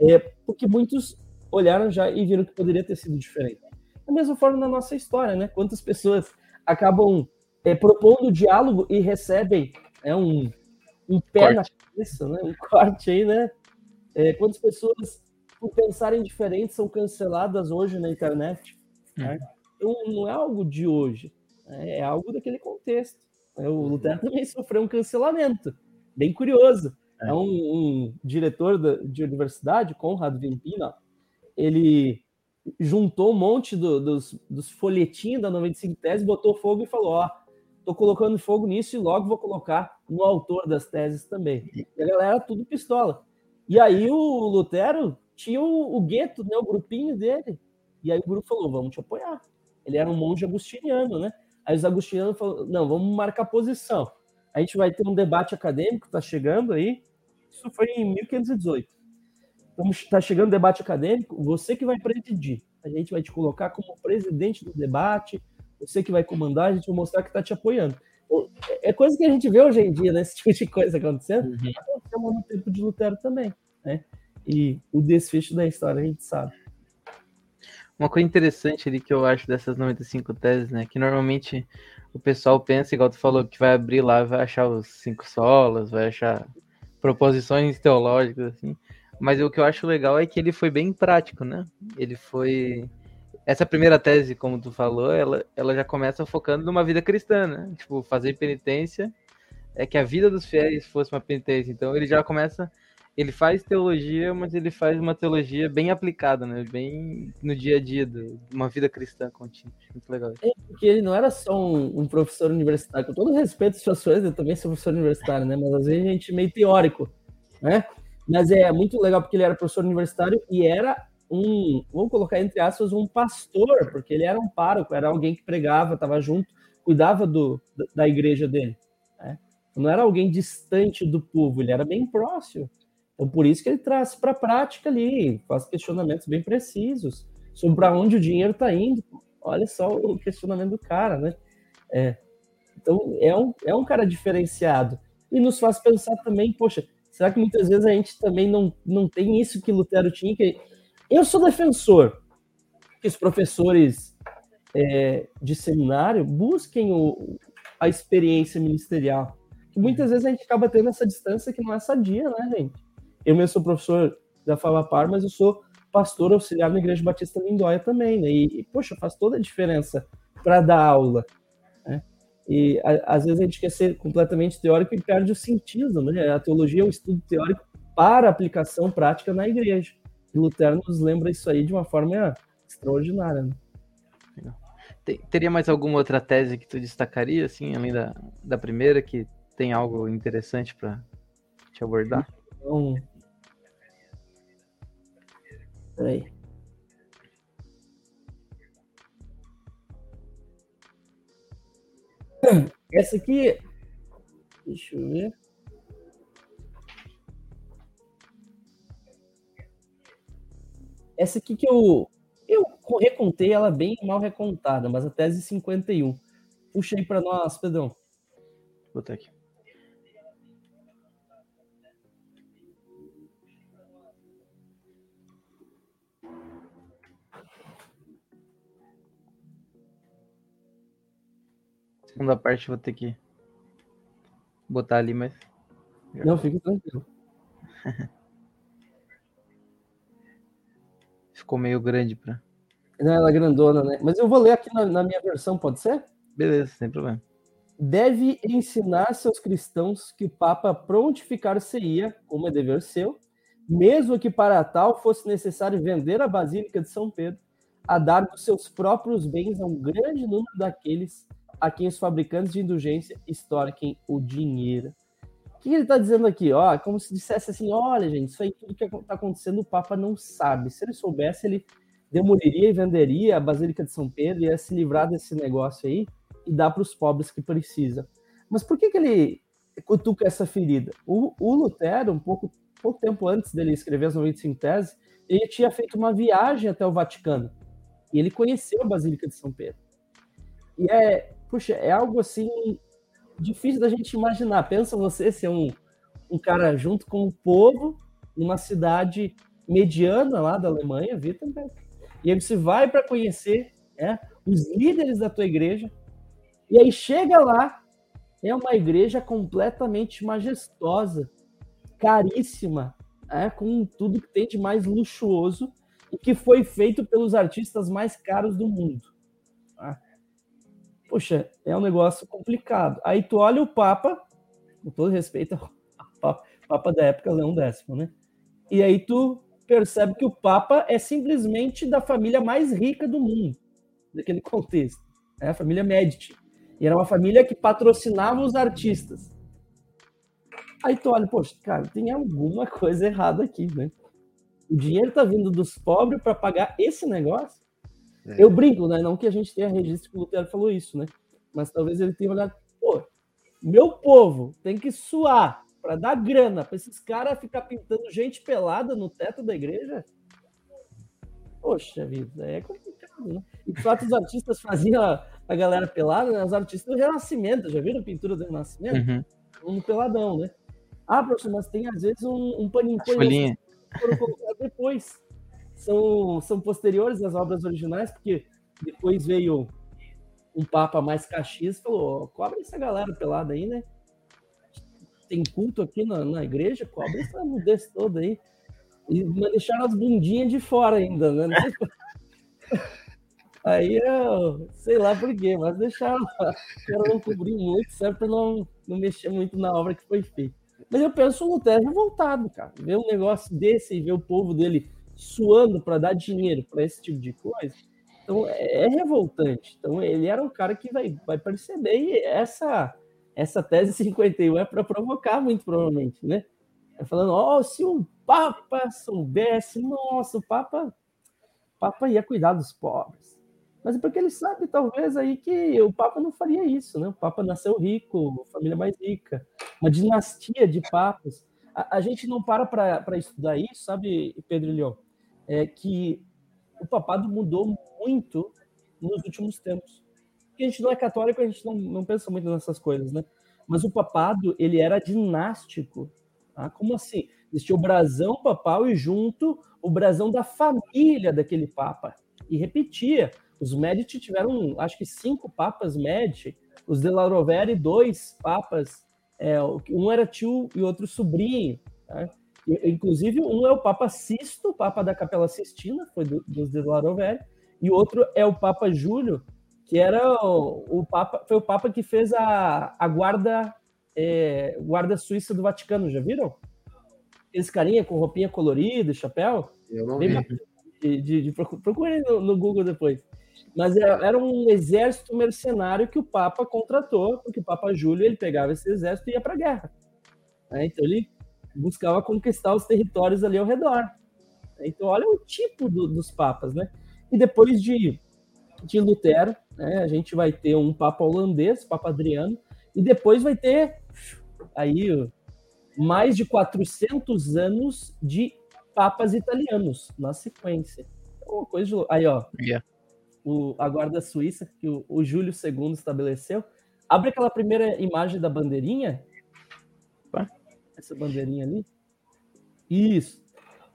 é, porque muitos olharam já e viram que poderia ter sido diferente. Da mesma forma na nossa história, né? Quantas pessoas acabam é, propondo diálogo e recebem é, um, um pé corte. na cabeça, né? Um corte aí, né? É, quantas pessoas por pensarem diferente são canceladas hoje na internet. Né? Então, não é algo de hoje, né? é algo daquele contexto. Né? O Lutero também sofreu um cancelamento, bem curioso. É, é um, um, diretor de universidade, Conrad Vimpina, ele juntou um monte do, dos, dos folhetinhos da 95 Tese, botou fogo e falou: Ó, tô colocando fogo nisso e logo vou colocar no autor das teses também. E a galera tudo pistola. E aí o Lutero tinha o, o gueto, né, o grupinho dele. E aí o grupo falou: vamos te apoiar. Ele era um monge agustiniano, né? Aí os agustinianos falaram: não, vamos marcar posição. A gente vai ter um debate acadêmico, tá chegando aí. Isso foi em 1518. Então, tá chegando o debate acadêmico, você que vai presidir. A gente vai te colocar como presidente do debate, você que vai comandar, a gente vai mostrar que tá te apoiando. É coisa que a gente vê hoje em dia, né? Esse tipo de coisa acontecendo. Uhum. Aconteceu no tempo de Lutero também, né? E o desfecho da história a gente sabe. Uma coisa interessante ali que eu acho dessas 95 teses, né? Que normalmente o pessoal pensa, igual tu falou, que vai abrir lá, vai achar os cinco solas, vai achar proposições teológicas, assim. Mas o que eu acho legal é que ele foi bem prático, né? Ele foi. Essa primeira tese, como tu falou, ela, ela já começa focando numa vida cristã, né? Tipo, fazer penitência é que a vida dos fiéis fosse uma penitência. Então ele já começa ele faz teologia, mas ele faz uma teologia bem aplicada, né? Bem no dia a dia, de uma vida cristã contínua. Muito legal. É, porque ele não era só um, um, professor universitário. Com todo respeito às professores, eu também sou professor universitário, né? Mas às vezes a gente é meio teórico, né? Mas é muito legal porque ele era professor universitário e era um, vamos colocar entre aspas, um pastor, porque ele era um pároco, era alguém que pregava, estava junto, cuidava do, da igreja dele. Né? Não era alguém distante do povo, ele era bem próximo. Então, por isso que ele traz para a prática ali, faz questionamentos bem precisos sobre para onde o dinheiro está indo. Olha só o questionamento do cara, né? É, então, é um, é um cara diferenciado. E nos faz pensar também, poxa, será que muitas vezes a gente também não, não tem isso que Lutero tinha? Que... Eu sou defensor que os professores é, de seminário busquem o, a experiência ministerial. Que muitas vezes a gente acaba tendo essa distância que não é sadia, né, gente? Eu mesmo sou professor da Par, mas eu sou pastor auxiliar na Igreja Batista Lindóia também, né? E, e poxa, faz toda a diferença para dar aula, né? E a, às vezes a gente quer ser completamente teórico e perde o sentido, né? A teologia é um estudo teórico para aplicação prática na igreja. E Lutero nos lembra isso aí de uma forma extraordinária, né? Tem, teria mais alguma outra tese que tu destacaria, assim, além da, da primeira, que tem algo interessante para te abordar? Então, peraí. (clears throat) Essa aqui. Deixa eu ver. Essa aqui que eu, eu recontei ela bem mal recontada, mas a tese 51. Puxa aí para nós, Pedrão. Vou botar aqui. Segunda parte vou ter que botar ali, mas. Não, fique tranquilo. (laughs) Ficou meio grande pra. Não, ela é grandona, né? Mas eu vou ler aqui na, na minha versão, pode ser? Beleza, sem problema. Deve ensinar seus cristãos que o Papa prontificar-se-ia, como é dever seu, mesmo que para tal fosse necessário vender a Basílica de São Pedro, a dar dos seus próprios bens a um grande número daqueles a quem os fabricantes de indulgência extorquem o dinheiro. O que ele está dizendo aqui? Ó, como se dissesse assim: olha, gente, isso aí tudo que está acontecendo, o Papa não sabe. Se ele soubesse, ele demoliria e venderia a Basílica de São Pedro e ia se livrar desse negócio aí e dar para os pobres que precisam. Mas por que, que ele cutuca essa ferida? O, o Lutero, um pouco, pouco tempo antes dele escrever as 95 teses, ele tinha feito uma viagem até o Vaticano e ele conheceu a Basílica de São Pedro. E é, puxa, é algo assim difícil da gente imaginar. Pensa você ser um, um cara junto com o povo numa cidade mediana lá da Alemanha, Wittenberg, e aí você vai para conhecer é, os líderes da tua igreja, e aí chega lá, é uma igreja completamente majestosa, caríssima, é, com tudo que tem de mais luxuoso e que foi feito pelos artistas mais caros do mundo. Poxa, é um negócio complicado. Aí tu olha o Papa, com todo respeito ao (laughs) Papa da época, Leão X, né? E aí tu percebe que o Papa é simplesmente da família mais rica do mundo, naquele contexto. É a família Medici. E era uma família que patrocinava os artistas. Aí tu olha, poxa, cara, tem alguma coisa errada aqui, né? O dinheiro tá vindo dos pobres para pagar esse negócio? É. Eu brinco, né? Não que a gente tenha registro que o Lutero falou isso, né? Mas talvez ele tenha olhado, pô, meu povo tem que suar para dar grana para esses caras ficar pintando gente pelada no teto da igreja. Poxa vida, é complicado, né? E de fato os artistas faziam a, a galera pelada, né? Os artistas do Renascimento, já viram pintura do Renascimento? Uhum. Um peladão, né? Ah, professor, mas tem às vezes um, um paninho foram colocados depois são, são posteriores às obras originais, porque depois veio um papa mais e falou: cobre essa galera pelada aí, né? Tem culto aqui na, na igreja, cobre essa mudez toda aí. E deixaram as bundinhas de fora ainda, né? (laughs) Aí eu sei lá por quê, mas deixaram. Quero não cobrir muito, certo? Pra não, não mexer muito na obra que foi feita. Mas eu penso no Lutero voltado, cara. Ver um negócio desse e ver o povo dele suando para dar dinheiro para esse tipo de coisa. Então é, é revoltante. Então ele era um cara que vai, vai perceber e essa essa tese 51 é para provocar muito provavelmente, né? É falando, ó, oh, se o Papa soubesse, nossa, o Papa, o Papa ia cuidar dos pobres. Mas é porque ele sabe, talvez, aí que o Papa não faria isso, né? O Papa nasceu rico, família mais rica, uma dinastia de papas. A, a gente não para para estudar isso, sabe, Pedro Leão? É que o papado mudou muito nos últimos tempos. Porque a gente não é católico, a gente não, não pensa muito nessas coisas, né? Mas o papado, ele era dinástico. Tá? Como assim? Existia o brasão papal e junto o brasão da família daquele papa. E repetia. Os Medici tiveram, acho que cinco papas Medici. Os de La Rovere, dois papas. É, um era tio e outro sobrinho. Tá? Inclusive, um é o Papa Sisto, o Papa da Capela Sistina, foi do, dos de Larovere, e o outro é o Papa Júlio, que era o, o, Papa, foi o Papa que fez a, a guarda, é, guarda suíça do Vaticano, já viram? Esse carinha com roupinha colorida, chapéu. Eu não vi. De, de, de, procurem no, no, Google depois. Mas era um exército mercenário que o Papa contratou, porque o Papa Júlio ele pegava esse exército e ia para a guerra. Né? Então ele buscava conquistar os territórios ali ao redor. Então olha o tipo do, dos papas, né? E depois de, de Lutero, né, a gente vai ter um Papa holandês, Papa Adriano, e depois vai ter aí mais de 400 anos de papas italianos na sequência. Uma então, coisa de... Aí, ó. Yeah o, a guarda suíça que o, o Júlio II estabeleceu. Abre aquela primeira imagem da bandeirinha. Essa bandeirinha ali. Isso.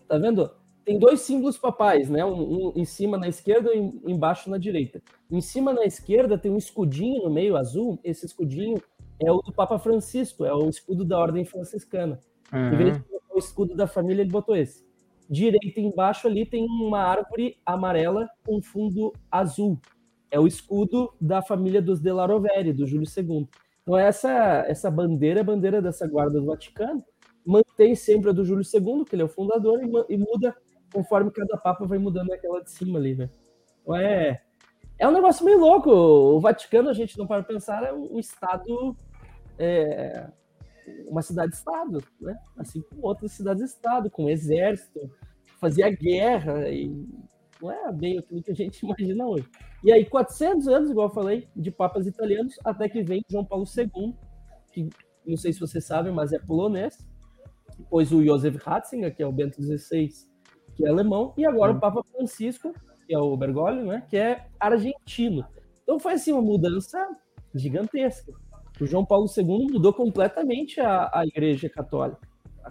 Tá vendo? Tem dois símbolos papais, né? Um, um em cima na esquerda e um embaixo na direita. Em cima na esquerda tem um escudinho no meio azul. Esse escudinho é o do Papa Francisco, é o escudo da Ordem Franciscana. Uhum. Em vez de o escudo da família, ele botou esse direita embaixo ali tem uma árvore amarela com fundo azul. É o escudo da família dos De La Rovere, do Júlio II. Então essa essa bandeira, a bandeira dessa guarda do Vaticano, mantém sempre a do Júlio II, que ele é o fundador, e, muda conforme cada papa vai mudando aquela de cima ali, né? Então é, é um negócio meio louco. O Vaticano, a gente não para pensar, é um estado é, uma cidade-estado, né? Assim como outras cidades-estado, com exército, fazia guerra e não é bem aquilo que a gente (laughs) imagina hoje. E aí, 400 anos, igual eu falei, de papas italianos, até que vem João Paulo II, que não sei se vocês sabem, mas é polonês, depois o Josef Ratzinger, que é o Bento XVI, que é alemão, e agora o hum. Papa Francisco, que é o Bergoglio, né, que é argentino. Então foi assim uma mudança gigantesca. O João Paulo II mudou completamente a, a Igreja Católica,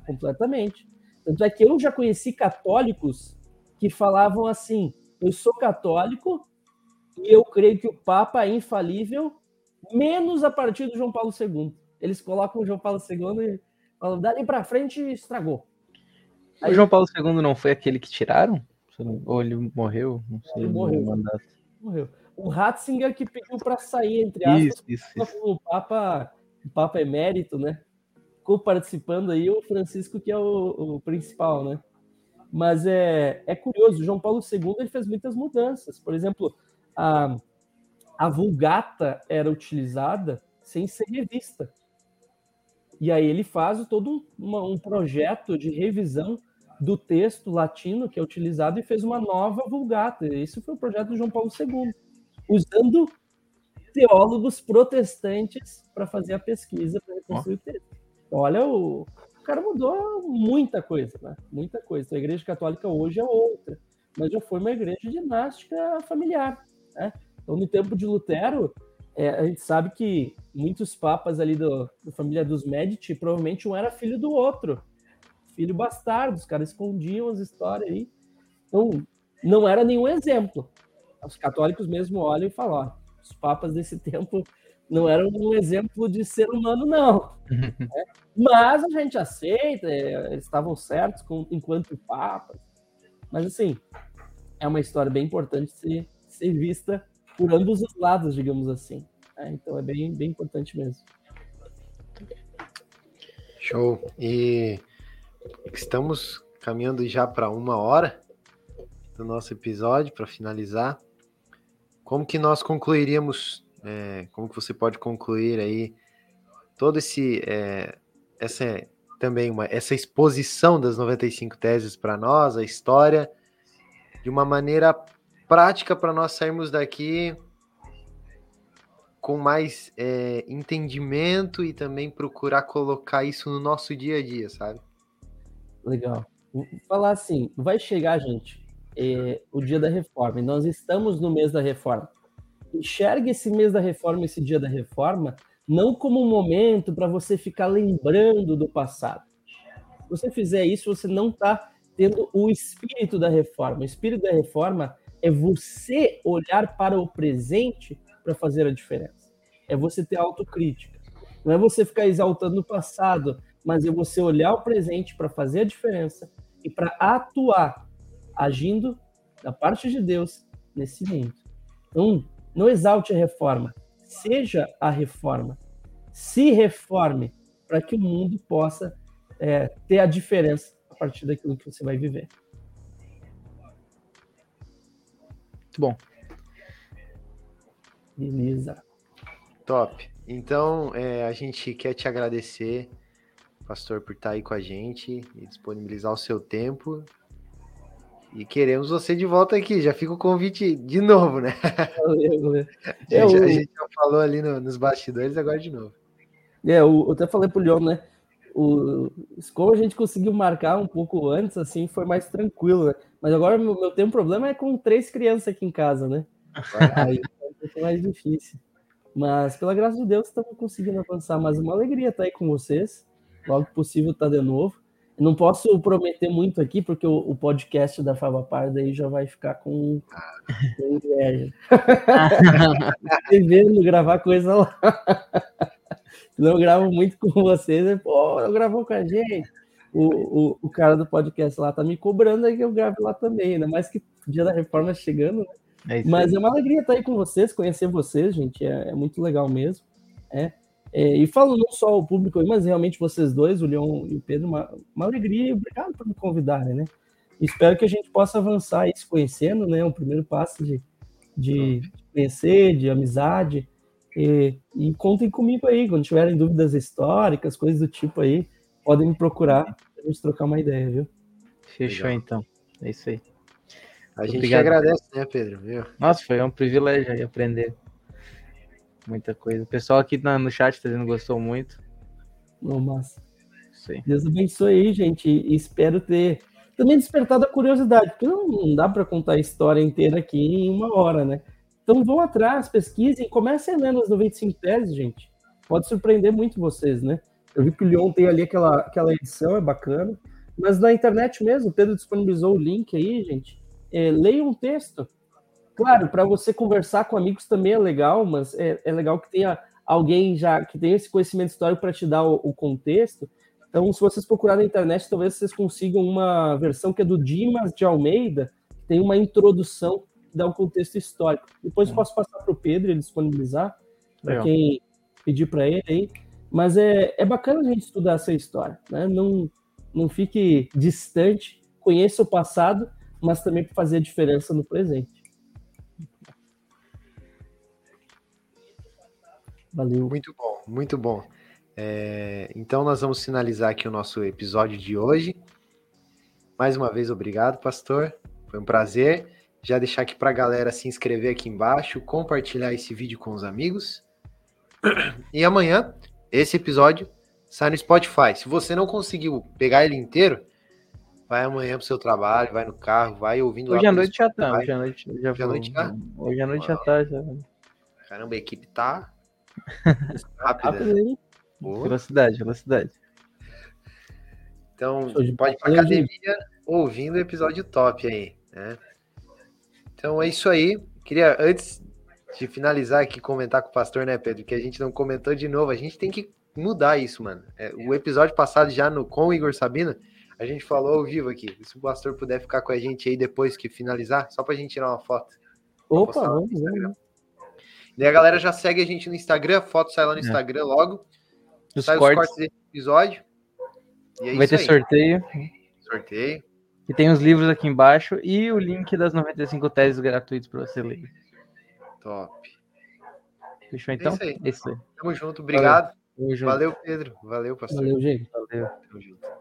completamente. Tanto é que eu já conheci católicos que falavam assim: eu sou católico e eu creio que o Papa é infalível, menos a partir do João Paulo II. Eles colocam o João Paulo II e falam: dali para frente estragou. Aí, o João Paulo II não foi aquele que tiraram? Ou ele morreu? Não sei. Ele morreu. Morreu o Ratzinger que pediu para sair, entre aspas, isso, isso, o Papa, o Papa emérito, né? Ficou participando aí o Francisco, que é o, o principal, né? Mas é, é curioso, João Paulo II ele fez muitas mudanças. Por exemplo, a, a Vulgata era utilizada sem ser revista. E aí ele faz todo um, um projeto de revisão do texto latino que é utilizado e fez uma nova Vulgata. Esse foi o projeto do João Paulo II usando teólogos protestantes para fazer a pesquisa para reconstruir oh. o texto. Olha, o, o, cara mudou muita coisa, né? Muita coisa. A Igreja Católica hoje é outra, mas já foi uma igreja dinástica familiar. Né? Então, no tempo de Lutero, é, a gente sabe que muitos papas ali do, da família dos Medici, provavelmente um era filho do outro, filho bastardo, os caras escondiam as histórias aí. Então, não era nenhum exemplo os católicos mesmo olham e falam: ó, os papas desse (laughs) tempo não eram um exemplo de ser humano, não. (laughs) é, mas a gente aceita, é, eles estavam certos com, enquanto papas. Mas, assim, é uma história bem importante de ser, ser vista por ambos os lados, digamos assim. É, então, é bem, bem importante mesmo. Show. E estamos caminhando já para uma hora do nosso episódio para finalizar. Como que nós concluiríamos, é, como que você pode concluir aí todo esse, é, essa também uma, essa exposição das 95 teses para nós, a história, de uma maneira prática para nós sairmos daqui com mais é, entendimento e também procurar colocar isso no nosso dia a dia, sabe? Legal. Falar assim, vai chegar, gente, é, o dia da reforma. E nós estamos no mês da reforma. Enxergue esse mês da reforma, esse dia da reforma, não como um momento para você ficar lembrando do passado. Se você fizer isso, você não está tendo o espírito da reforma. O espírito da reforma é você olhar para o presente para fazer a diferença. É você ter autocrítica. Não é você ficar exaltando o passado, mas é você olhar o presente para fazer a diferença e para atuar agindo da parte de Deus nesse mundo. Então, não exalte a reforma, seja a reforma. Se reforme para que o mundo possa é, ter a diferença a partir daquilo que você vai viver. Muito bom. Beleza. Top. Então, é, a gente quer te agradecer, pastor, por estar aí com a gente e disponibilizar o seu tempo. E queremos você de volta aqui. Já fica o convite de novo, né? Valeu, valeu. A, gente, a gente já falou ali no, nos bastidores, agora de novo. É, eu, eu até falei pro Leon, né? O, como a gente conseguiu marcar um pouco antes, assim, foi mais tranquilo, né? Mas agora meu, meu tem um problema é com três crianças aqui em casa, né? (laughs) Aí é um pouco mais difícil. Mas pela graça de Deus estamos conseguindo avançar. Mas uma alegria estar aí com vocês. Logo possível estar tá de novo. Não posso prometer muito aqui, porque o, o podcast da Fava Parda aí já vai ficar com, com inveja. (laughs) Devendo gravar coisa lá. (laughs) não gravo muito com vocês, pô, eu gravou com a gente. O, o, o, cara do podcast lá tá me cobrando aí que eu grave lá também, ainda mais que o dia da reforma chegando, né? É Mas é uma alegria estar aí com vocês, conhecer vocês, gente, é, é muito legal mesmo. É. é. e falo não só o público aí, mas realmente vocês dois, o Leon e o Pedro, uma, uma alegria e obrigado por me convidarem, né? Espero que a gente possa avançar aí se conhecendo, né? Um primeiro passo de, de conhecer, de amizade, e, e, contem comigo aí, quando tiverem dúvidas históricas, coisas do tipo aí, podem me procurar pra gente trocar uma ideia, viu? Fechou Legal. então. É isso aí. A gente Obrigado. agradece, né, Pedro? Viu? Nossa, foi um privilégio aí aprender muita coisa. O pessoal aqui no chat está dizendo gostou muito. Não, massa. Sim. Deus abençoe aí, gente. E espero ter também despertado a curiosidade, porque não, não dá para contar a história inteira aqui em uma hora, né? Então vão atrás, pesquisem, comecem a ler nas 95 teses, gente. Pode surpreender muito vocês, né? Eu vi que o Leon tem ali aquela, aquela edição, é bacana. Mas na internet mesmo, o Pedro disponibilizou o link aí, gente. É, leia um texto. Claro, para você conversar com amigos também é legal, mas é, é legal que tenha alguém já que tenha esse conhecimento histórico para te dar o, o, contexto. Então, se vocês procurarem na internet, talvez vocês consigam uma versão que é do Dimas de Almeida, que tem uma introdução dar um contexto histórico. Depois posso passar para o Pedro ele disponibilizar, para quem pedir para ele aí. Mas é, é bacana a gente estudar essa história, né? Não, não fique distante, conheça o passado, mas também para fazer a diferença no presente. Valeu. Muito bom, muito bom. É, então nós vamos finalizar aqui o nosso episódio de hoje. Mais uma vez, obrigado, pastor. Foi um prazer. Já deixar aqui para a galera se inscrever aqui embaixo, compartilhar esse vídeo com os amigos. (clears throat) E amanhã, esse episódio sai no Spotify. Se você não conseguiu pegar ele inteiro, vai amanhã pro seu trabalho, vai no carro, vai ouvindo Hoje à noite já tá, hoje à noite já, hoje à noite já? Hoje à noite já tá, já. Caramba, a equipe tá (laughs) rápida. Né? Velocidade, velocidade. Então, pode ir pra academia ouvindo o episódio top aí, né? Então é isso aí. Queria, antes de finalizar aqui, comentar com o pastor, né, Pedro, que a gente não comentou de novo. A gente tem que mudar isso, mano. É, o episódio passado, já no com o Igor Sabina, a gente falou ao vivo aqui. Se o pastor puder ficar com a gente aí depois que finalizar, só pra gente tirar uma foto. Opa, vamos, vamos. E a galera já segue a gente no Instagram, a foto sai lá no é. Instagram logo. Os sai cortes. os cortes desse episódio. É Vai ter aí. sorteio. Sorteio. E tem os livros aqui embaixo e o link das 95 teses gratuitos para você ler. Top. Fechou então? É isso aí. É isso aí. Tamo junto, obrigado. Valeu, Valeu Pedro. Valeu, pastor. Valeu, gente. Valeu. Tamo junto.